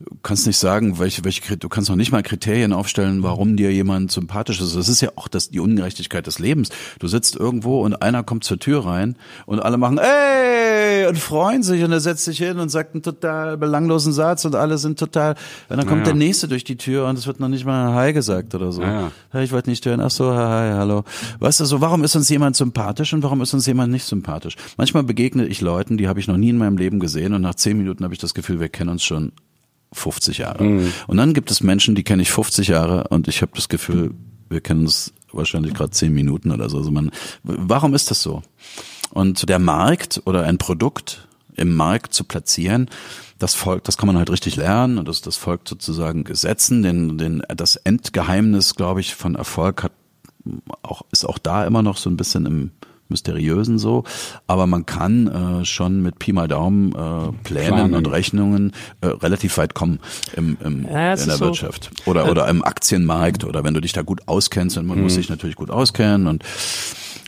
du kannst nicht sagen, welche, welche, du kannst noch nicht mal Kriterien aufstellen, warum dir jemand sympathisch ist. Das ist ja auch das, die Ungerechtigkeit des Lebens. Du sitzt irgendwo und einer kommt zur Tür rein und alle machen, ey, und freuen sich und er setzt sich hin und sagt einen total belanglosen Satz und alle sind total, und dann kommt naja. der nächste durch die Tür und es wird noch nicht mal Hi gesagt oder so. Hey, ich wollte nicht hören, ach so, hi, hallo. Weißt du, so, warum ist uns jemand sympathisch und warum ist uns jemand nicht sympathisch? Manchmal begegne ich Leuten, die habe ich noch nie in meinem Leben gesehen und nach zehn Minuten habe ich das Gefühl, wir kennen uns schon 50 Jahre. Mhm. Und dann gibt es Menschen, die kenne ich 50 Jahre und ich habe das Gefühl, wir kennen uns wahrscheinlich gerade 10 Minuten oder so. Also man, warum ist das so? Und der Markt oder ein Produkt im Markt zu platzieren. Das folgt, das kann man halt richtig lernen und das, das folgt sozusagen Gesetzen. Den, den, das Endgeheimnis, glaube ich, von Erfolg hat auch, ist auch da immer noch so ein bisschen im, mysteriösen so, aber man kann äh, schon mit Pi mal Daumen äh, Plänen Planen. und Rechnungen äh, relativ weit kommen im, im, ja, in der Wirtschaft so, oder oder im Aktienmarkt oder wenn du dich da gut auskennst und man mhm. muss sich natürlich gut auskennen und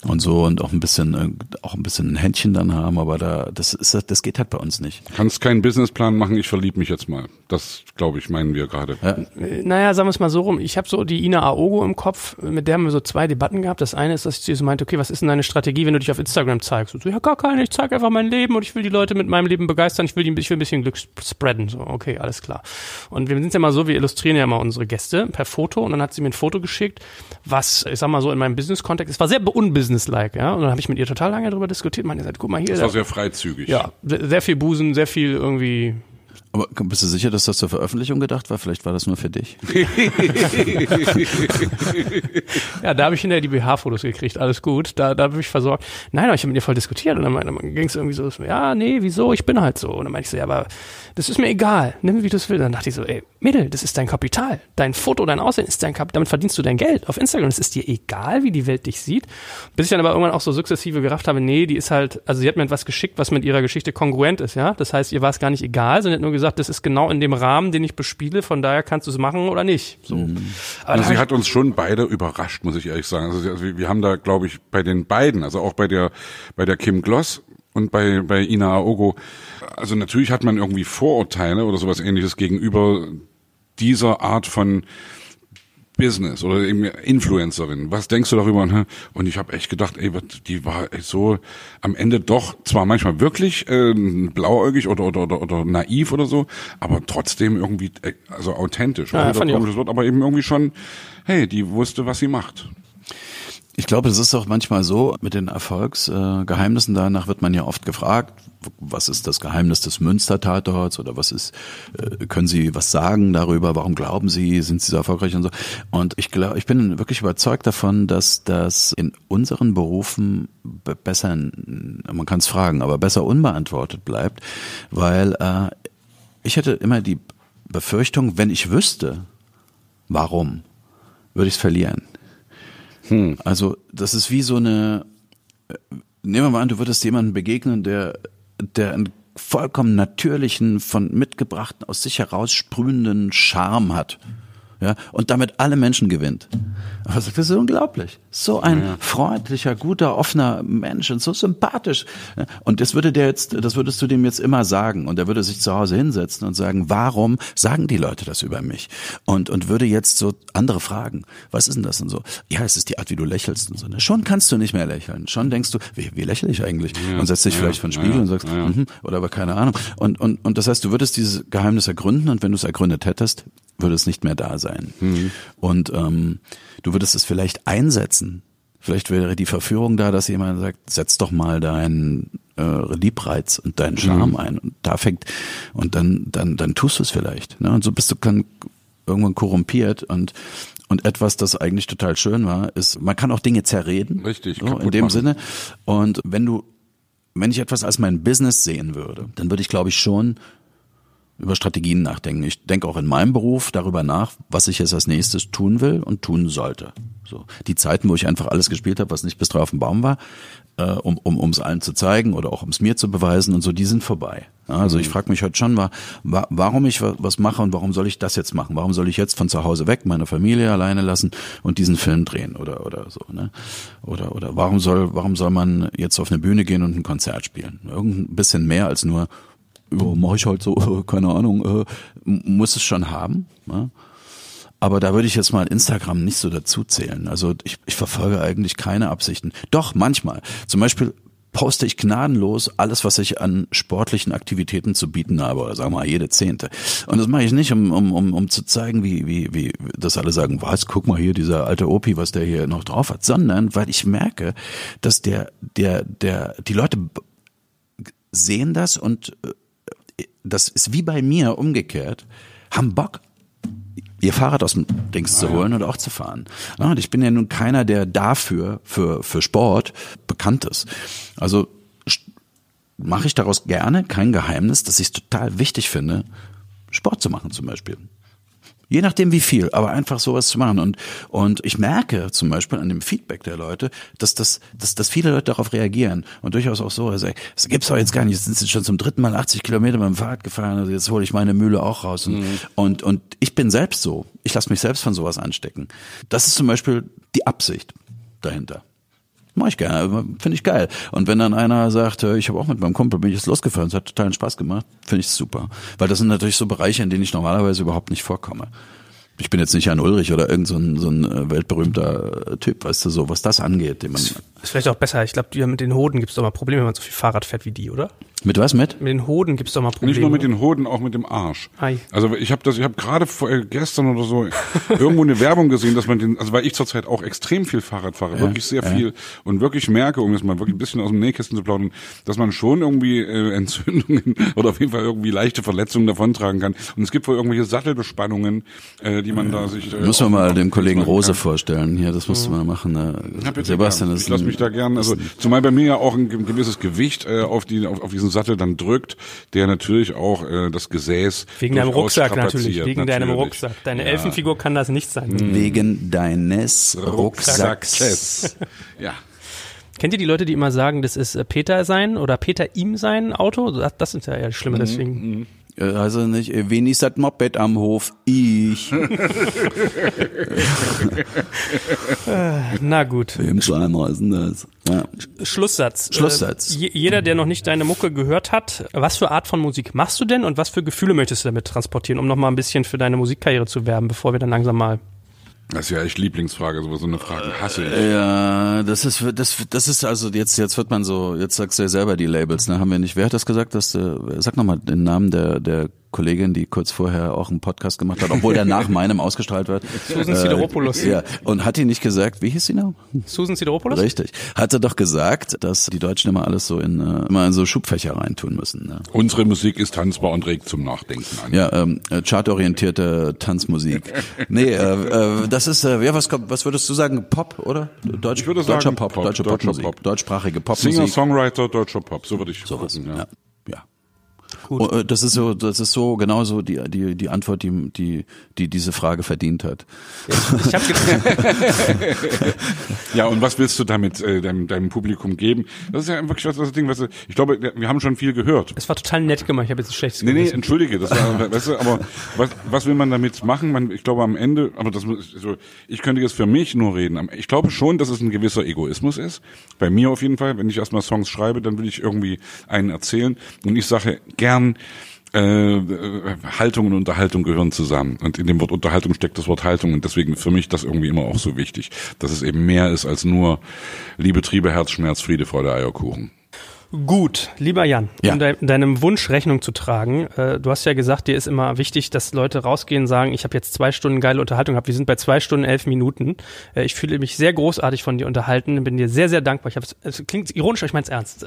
und so und auch ein bisschen äh, auch ein bisschen ein Händchen dann haben, aber da das ist das geht halt bei uns nicht. Kannst keinen Businessplan machen, ich verlieb mich jetzt mal. Das glaube ich meinen wir gerade. Ja. Äh, naja, sagen wir es mal so rum, ich habe so die Ina Aogo im Kopf, mit der haben wir so zwei Debatten gehabt. Das eine ist, dass sie so meinte, okay, was ist denn deine Strategie, wenn du dich auf Instagram zeigst? Und so, ja, gar keine, ich zeige einfach mein Leben und ich will die Leute mit meinem Leben begeistern, ich will, die, ich will ein bisschen Glück spreaden. So, okay, alles klar. Und wir sind ja mal so, wir illustrieren ja mal unsere Gäste per Foto und dann hat sie mir ein Foto geschickt, was, ich sag mal so, in meinem Business-Kontext, es war sehr unbusinesslike, ja. Und dann habe ich mit ihr total lange darüber diskutiert. Man gesagt, guck mal hier. Das war sehr freizügig. Ja, sehr viel Busen, sehr viel irgendwie aber bist du sicher, dass das zur Veröffentlichung gedacht war? Vielleicht war das nur für dich. (laughs) (laughs) ja, da habe ich hinterher die BH-Fotos gekriegt, alles gut, da, da habe ich versorgt. Nein, aber ich habe mit ihr voll diskutiert und dann, dann ging es irgendwie so, ja, nee, wieso, ich bin halt so. Und dann meinte ich so, ja, aber das ist mir egal, nimm wie du es willst. Dann dachte ich so, ey, Mädel, das ist dein Kapital. Dein Foto, dein Aussehen ist dein Kapital, damit verdienst du dein Geld auf Instagram. Es ist dir egal, wie die Welt dich sieht. Bis ich dann aber irgendwann auch so sukzessive gerafft habe, nee, die ist halt, also sie hat mir etwas geschickt, was mit ihrer Geschichte kongruent ist, ja. Das heißt, ihr war es gar nicht egal, sondern hat nur gesagt, das ist genau in dem Rahmen, den ich bespiele, von daher kannst du es machen oder nicht. So. Mhm. Also sie hat uns schon beide überrascht, muss ich ehrlich sagen. Also, also wir haben da, glaube ich, bei den beiden, also auch bei der, bei der Kim Gloss und bei, bei Ina Aogo, also natürlich hat man irgendwie Vorurteile oder sowas ähnliches gegenüber dieser Art von Business oder eben Influencerin. Was denkst du darüber? Und ich habe echt gedacht, ey, die war so am Ende doch zwar manchmal wirklich äh, blauäugig oder, oder oder oder naiv oder so, aber trotzdem irgendwie äh, also authentisch. Ja, komisches Wort, aber eben irgendwie schon, hey, die wusste, was sie macht. Ich glaube, es ist auch manchmal so mit den Erfolgsgeheimnissen. Danach wird man ja oft gefragt, was ist das Geheimnis des Münster-Tatorts oder was ist, äh, können Sie was sagen darüber? Warum glauben Sie, sind Sie so erfolgreich und so? Und ich glaube, ich bin wirklich überzeugt davon, dass das in unseren Berufen besser, man kann es fragen, aber besser unbeantwortet bleibt, weil äh, ich hätte immer die Befürchtung, wenn ich wüsste, warum, würde ich es verlieren. Hm. Also das ist wie so eine, äh, nehmen wir mal an, du würdest jemanden begegnen, der, der einen vollkommen natürlichen, von mitgebrachten, aus sich heraus sprühenden Charme hat ja, und damit alle Menschen gewinnt. das ist unglaublich. So ein ja. freundlicher, guter, offener Mensch und so sympathisch. Und das würde der jetzt, das würdest du dem jetzt immer sagen. Und er würde sich zu Hause hinsetzen und sagen, warum sagen die Leute das über mich? Und, und würde jetzt so andere fragen. Was ist denn das und so? Ja, es ist die Art, wie du lächelst und so. Ne? Schon kannst du nicht mehr lächeln. Schon denkst du, wie, wie lächle ich eigentlich? Ja. Und setzt dich ja. vielleicht vor den Spiegel und sagst, mhm, oder aber keine Ahnung. Und, und, und das heißt, du würdest dieses Geheimnis ergründen und wenn du es ergründet hättest, würde es nicht mehr da sein. Mhm. Und ähm, du würdest es vielleicht einsetzen. Vielleicht wäre die Verführung da, dass jemand sagt, setz doch mal deinen äh, Liebreiz und deinen Charme mhm. ein. Und da fängt, und dann, dann, dann tust du es vielleicht. Ne? Und so bist du kann, irgendwann korrumpiert und und etwas, das eigentlich total schön war, ist, man kann auch Dinge zerreden. Richtig. So, in dem machen. Sinne. Und wenn du, wenn ich etwas als mein Business sehen würde, dann würde ich, glaube ich, schon über Strategien nachdenken. Ich denke auch in meinem Beruf darüber nach, was ich jetzt als nächstes tun will und tun sollte. So die Zeiten, wo ich einfach alles gespielt habe, was nicht bis drauf auf dem Baum war, äh, um um um es allen zu zeigen oder auch um es mir zu beweisen und so, die sind vorbei. Ja, also ich frage mich heute schon, wa warum ich was mache und warum soll ich das jetzt machen? Warum soll ich jetzt von zu Hause weg meine Familie alleine lassen und diesen Film drehen oder oder so, ne? Oder oder warum soll warum soll man jetzt auf eine Bühne gehen und ein Konzert spielen? Irgend ein bisschen mehr als nur ja, mache ich halt so, (laughs) keine Ahnung, äh, muss es schon haben. Ne? Aber da würde ich jetzt mal Instagram nicht so dazu zählen. Also ich, ich verfolge eigentlich keine Absichten. Doch, manchmal. Zum Beispiel poste ich gnadenlos alles, was ich an sportlichen Aktivitäten zu bieten habe, oder sagen wir mal jede zehnte. Und das mache ich nicht, um, um, um, um zu zeigen, wie, wie, wie, dass alle sagen, was, guck mal hier, dieser alte Opi, was der hier noch drauf hat, sondern weil ich merke, dass der, der, der, die Leute sehen das und äh, das ist wie bei mir umgekehrt, haben Bock, ihr Fahrrad aus dem Dings ah, zu holen ja. und auch zu fahren. und ich bin ja nun keiner, der dafür, für, für Sport bekannt ist. Also mache ich daraus gerne, kein Geheimnis, dass ich es total wichtig finde, Sport zu machen zum Beispiel. Je nachdem wie viel, aber einfach sowas zu machen. Und, und ich merke zum Beispiel an dem Feedback der Leute, dass, das, dass, dass viele Leute darauf reagieren. Und durchaus auch so, also, das gibt's doch jetzt gar nicht. Jetzt sind sie schon zum dritten Mal 80 Kilometer mit dem Fahrrad gefahren, also jetzt hole ich meine Mühle auch raus. Und, mhm. und, und ich bin selbst so. Ich lasse mich selbst von sowas anstecken. Das ist zum Beispiel die Absicht dahinter. Mach ich gerne, finde ich geil. Und wenn dann einer sagt, ich habe auch mit meinem Kumpel bin ich jetzt losgefahren, es hat totalen Spaß gemacht, finde ich super. Weil das sind natürlich so Bereiche, in denen ich normalerweise überhaupt nicht vorkomme. Ich bin jetzt nicht Jan Ulrich oder irgend so ein, so ein äh, weltberühmter Typ, weißt du, so, was das angeht. Den man ist vielleicht auch besser. Ich glaube, mit den Hoden gibt es doch mal Probleme, wenn man so viel Fahrrad fährt wie die, oder? Mit was mit? Mit den Hoden gibt's doch mal Probleme. Nicht nur mit den Hoden, auch mit dem Arsch. Ei. Also ich habe das, ich habe gerade äh, gestern oder so irgendwo eine Werbung gesehen, dass man den, also weil ich zurzeit auch extrem viel Fahrrad fahre, ja, wirklich sehr ja. viel und wirklich merke, um jetzt mal wirklich ein bisschen aus dem Nähkästen zu plaudern, dass man schon irgendwie äh, Entzündungen (laughs) oder auf jeden Fall irgendwie leichte Verletzungen davontragen kann. Und es gibt wohl irgendwelche Sattelbespannungen, äh, die man ja. da sich. Äh, muss man mal dem Kollegen Rose vorstellen. Hier, das musst du mal machen. Ne? Ja, Sebastian, ist ich lass mich da gern. Also zumal bei mir ja auch ein gewisses Gewicht äh, auf die auf, auf diesen Sattel dann drückt der natürlich auch äh, das Gesäß wegen deinem Rucksack natürlich, wegen natürlich. deinem Rucksack. Deine ja. Elfenfigur kann das nicht sein. Mhm. Wegen deines Rucksacks. (laughs) ja. Kennt ihr die Leute, die immer sagen, das ist äh, Peter sein oder Peter ihm sein Auto? Das, das sind ja eher schlimme, mhm. deswegen. Mhm. Also nicht, wen ist das Moped am Hof? Ich. (laughs) Na gut. Zweimal ist denn das? Ja. Schlusssatz. Schlusssatz. Äh, jeder, der noch nicht deine Mucke gehört hat, was für Art von Musik machst du denn und was für Gefühle möchtest du damit transportieren, um nochmal ein bisschen für deine Musikkarriere zu werben, bevor wir dann langsam mal das ist ja echt Lieblingsfrage, so eine Frage hasse ich. Ja, das ist das das ist also jetzt jetzt wird man so, jetzt sagst du ja selber die Labels, ne? Haben wir nicht, wer hat das gesagt, dass äh, sag nochmal den Namen der der Kollegin, die kurz vorher auch einen Podcast gemacht hat, obwohl der nach (laughs) meinem ausgestrahlt wird. Susan Sideropoulos. Äh, ja, und hat die nicht gesagt, wie hieß sie noch? Susan Sideropoulos? Richtig. Hatte doch gesagt, dass die Deutschen immer alles so in, äh, immer in so Schubfächer reintun müssen. Ne? Unsere Musik ist tanzbar und regt zum Nachdenken an. Ja, ähm, äh, chartorientierte Tanzmusik. nee, äh, äh, das ist, äh, ja, was kommt, was würdest du sagen? Pop, oder? Deutsch, ich würde sagen, deutscher Pop, Pop deutsche deutscher Popmusik. Pop. deutschsprachige Popmusik. Singer, Songwriter, deutscher Pop, so würde ich so gucken, ja. ja. ja. Gut. Äh, das ist so, das ist so genauso die die die Antwort, die die die diese Frage verdient hat. Ich hab (laughs) ja, und was willst du damit äh, deinem, deinem Publikum geben? Das ist ja wirklich das, das Ding, was ich glaube, wir haben schon viel gehört. Es war total nett gemacht. Ich habe jetzt ein schlechtes Nee, nee, entschuldige, das war, weißt du, aber was was will man damit machen? Man, ich glaube am Ende, aber das so, ich könnte jetzt für mich nur reden. Ich glaube schon, dass es ein gewisser Egoismus ist. Bei mir auf jeden Fall, wenn ich erstmal Songs schreibe, dann will ich irgendwie einen erzählen und ich sage gern gern äh, Haltung und Unterhaltung gehören zusammen. Und in dem Wort Unterhaltung steckt das Wort Haltung und deswegen für mich das irgendwie immer auch so wichtig, dass es eben mehr ist als nur Liebe, Triebe, Herzschmerz, Friede, Freude, Eierkuchen. Gut, lieber Jan, ja. um de deinem Wunsch Rechnung zu tragen, äh, du hast ja gesagt, dir ist immer wichtig, dass Leute rausgehen und sagen, ich habe jetzt zwei Stunden geile Unterhaltung gehabt, wir sind bei zwei Stunden elf Minuten. Äh, ich fühle mich sehr großartig von dir unterhalten, bin dir sehr, sehr dankbar. Ich hab's, es klingt ironisch, aber ich meine es ernst. (laughs)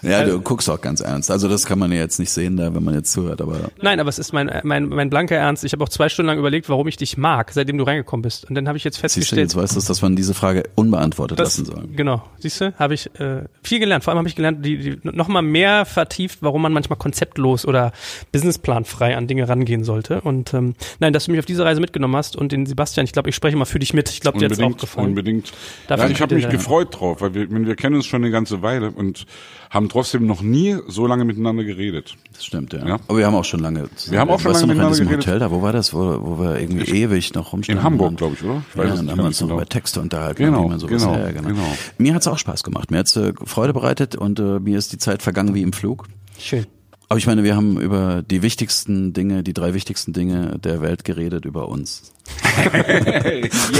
(laughs) ja, du guckst auch ganz ernst. Also das kann man ja jetzt nicht sehen, da, wenn man jetzt zuhört, aber. Nein, aber es ist mein, mein, mein blanker Ernst. Ich habe auch zwei Stunden lang überlegt, warum ich dich mag, seitdem du reingekommen bist. Und dann habe ich jetzt festgestellt. Siehst du, jetzt weißt du, dass man diese Frage unbeantwortet das, lassen soll. Genau Genau, siehst du, habe ich äh, viel gelernt. Vor allem habe ich gelernt, die, die noch mal mehr vertieft, warum man manchmal konzeptlos oder businessplanfrei an Dinge rangehen sollte. Und ähm, nein, dass du mich auf diese Reise mitgenommen hast und den Sebastian, ich glaube, ich spreche mal für dich mit. Ich glaube, dir hat's auch gefallen. Unbedingt. Dafür ja, ich habe mich gefreut drauf, weil wir, wir kennen uns schon eine ganze Weile und haben trotzdem noch nie so lange miteinander geredet. Das stimmt, ja. ja? Aber wir haben auch schon lange. Wir haben auch schon lange miteinander in geredet. Hotel da, wo war das, wo, wo wir irgendwie ich, ewig noch rumstanden? In Hamburg, glaube ich, oder? Ich weiß ja, dann haben wir uns noch über Texte unterhalten, genau, wie man sowas genau, her, genau. genau. Mir hat's auch Spaß gemacht. Mir hat's äh, Freude bereitet und äh, mir ist die Zeit vergangen wie im Flug. Schön. Aber ich meine, wir haben über die wichtigsten Dinge, die drei wichtigsten Dinge der Welt geredet, über uns. (laughs)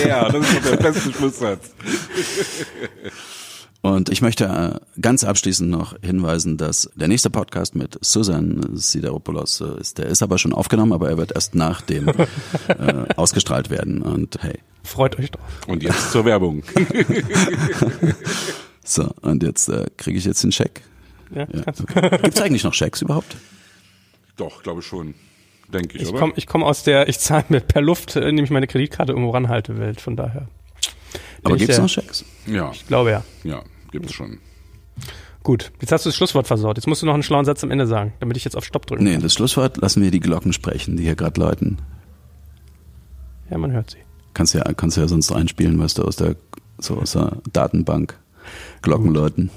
yeah, das ist der beste Schlusssatz. (laughs) Und ich möchte äh, ganz abschließend noch hinweisen, dass der nächste Podcast mit Susan Sideropoulos äh, ist, der ist aber schon aufgenommen, aber er wird erst nach dem (laughs) äh, ausgestrahlt werden. Und hey. Freut euch doch. Und jetzt zur Werbung. (laughs) so, und jetzt äh, kriege ich jetzt den Scheck. Ja, ja. Okay. Gibt es eigentlich noch Schecks überhaupt? Doch, glaube schon. Denke ich, ich komme ich komm aus der, ich zahle mir per Luft, äh, indem ich meine Kreditkarte irgendwo ranhalte, Welt, von daher. Aber gibt es noch Schecks? Ja. Ich glaube ja. Ja. gibt's schon. Gut, jetzt hast du das Schlusswort versaut. Jetzt musst du noch einen schlauen Satz am Ende sagen, damit ich jetzt auf Stopp drücken Nee, das Schlusswort lassen wir die Glocken sprechen, die hier gerade läuten. Ja, man hört sie. Kannst ja, kannst ja sonst einspielen, was du aus der, so aus der Datenbank Glocken läuten.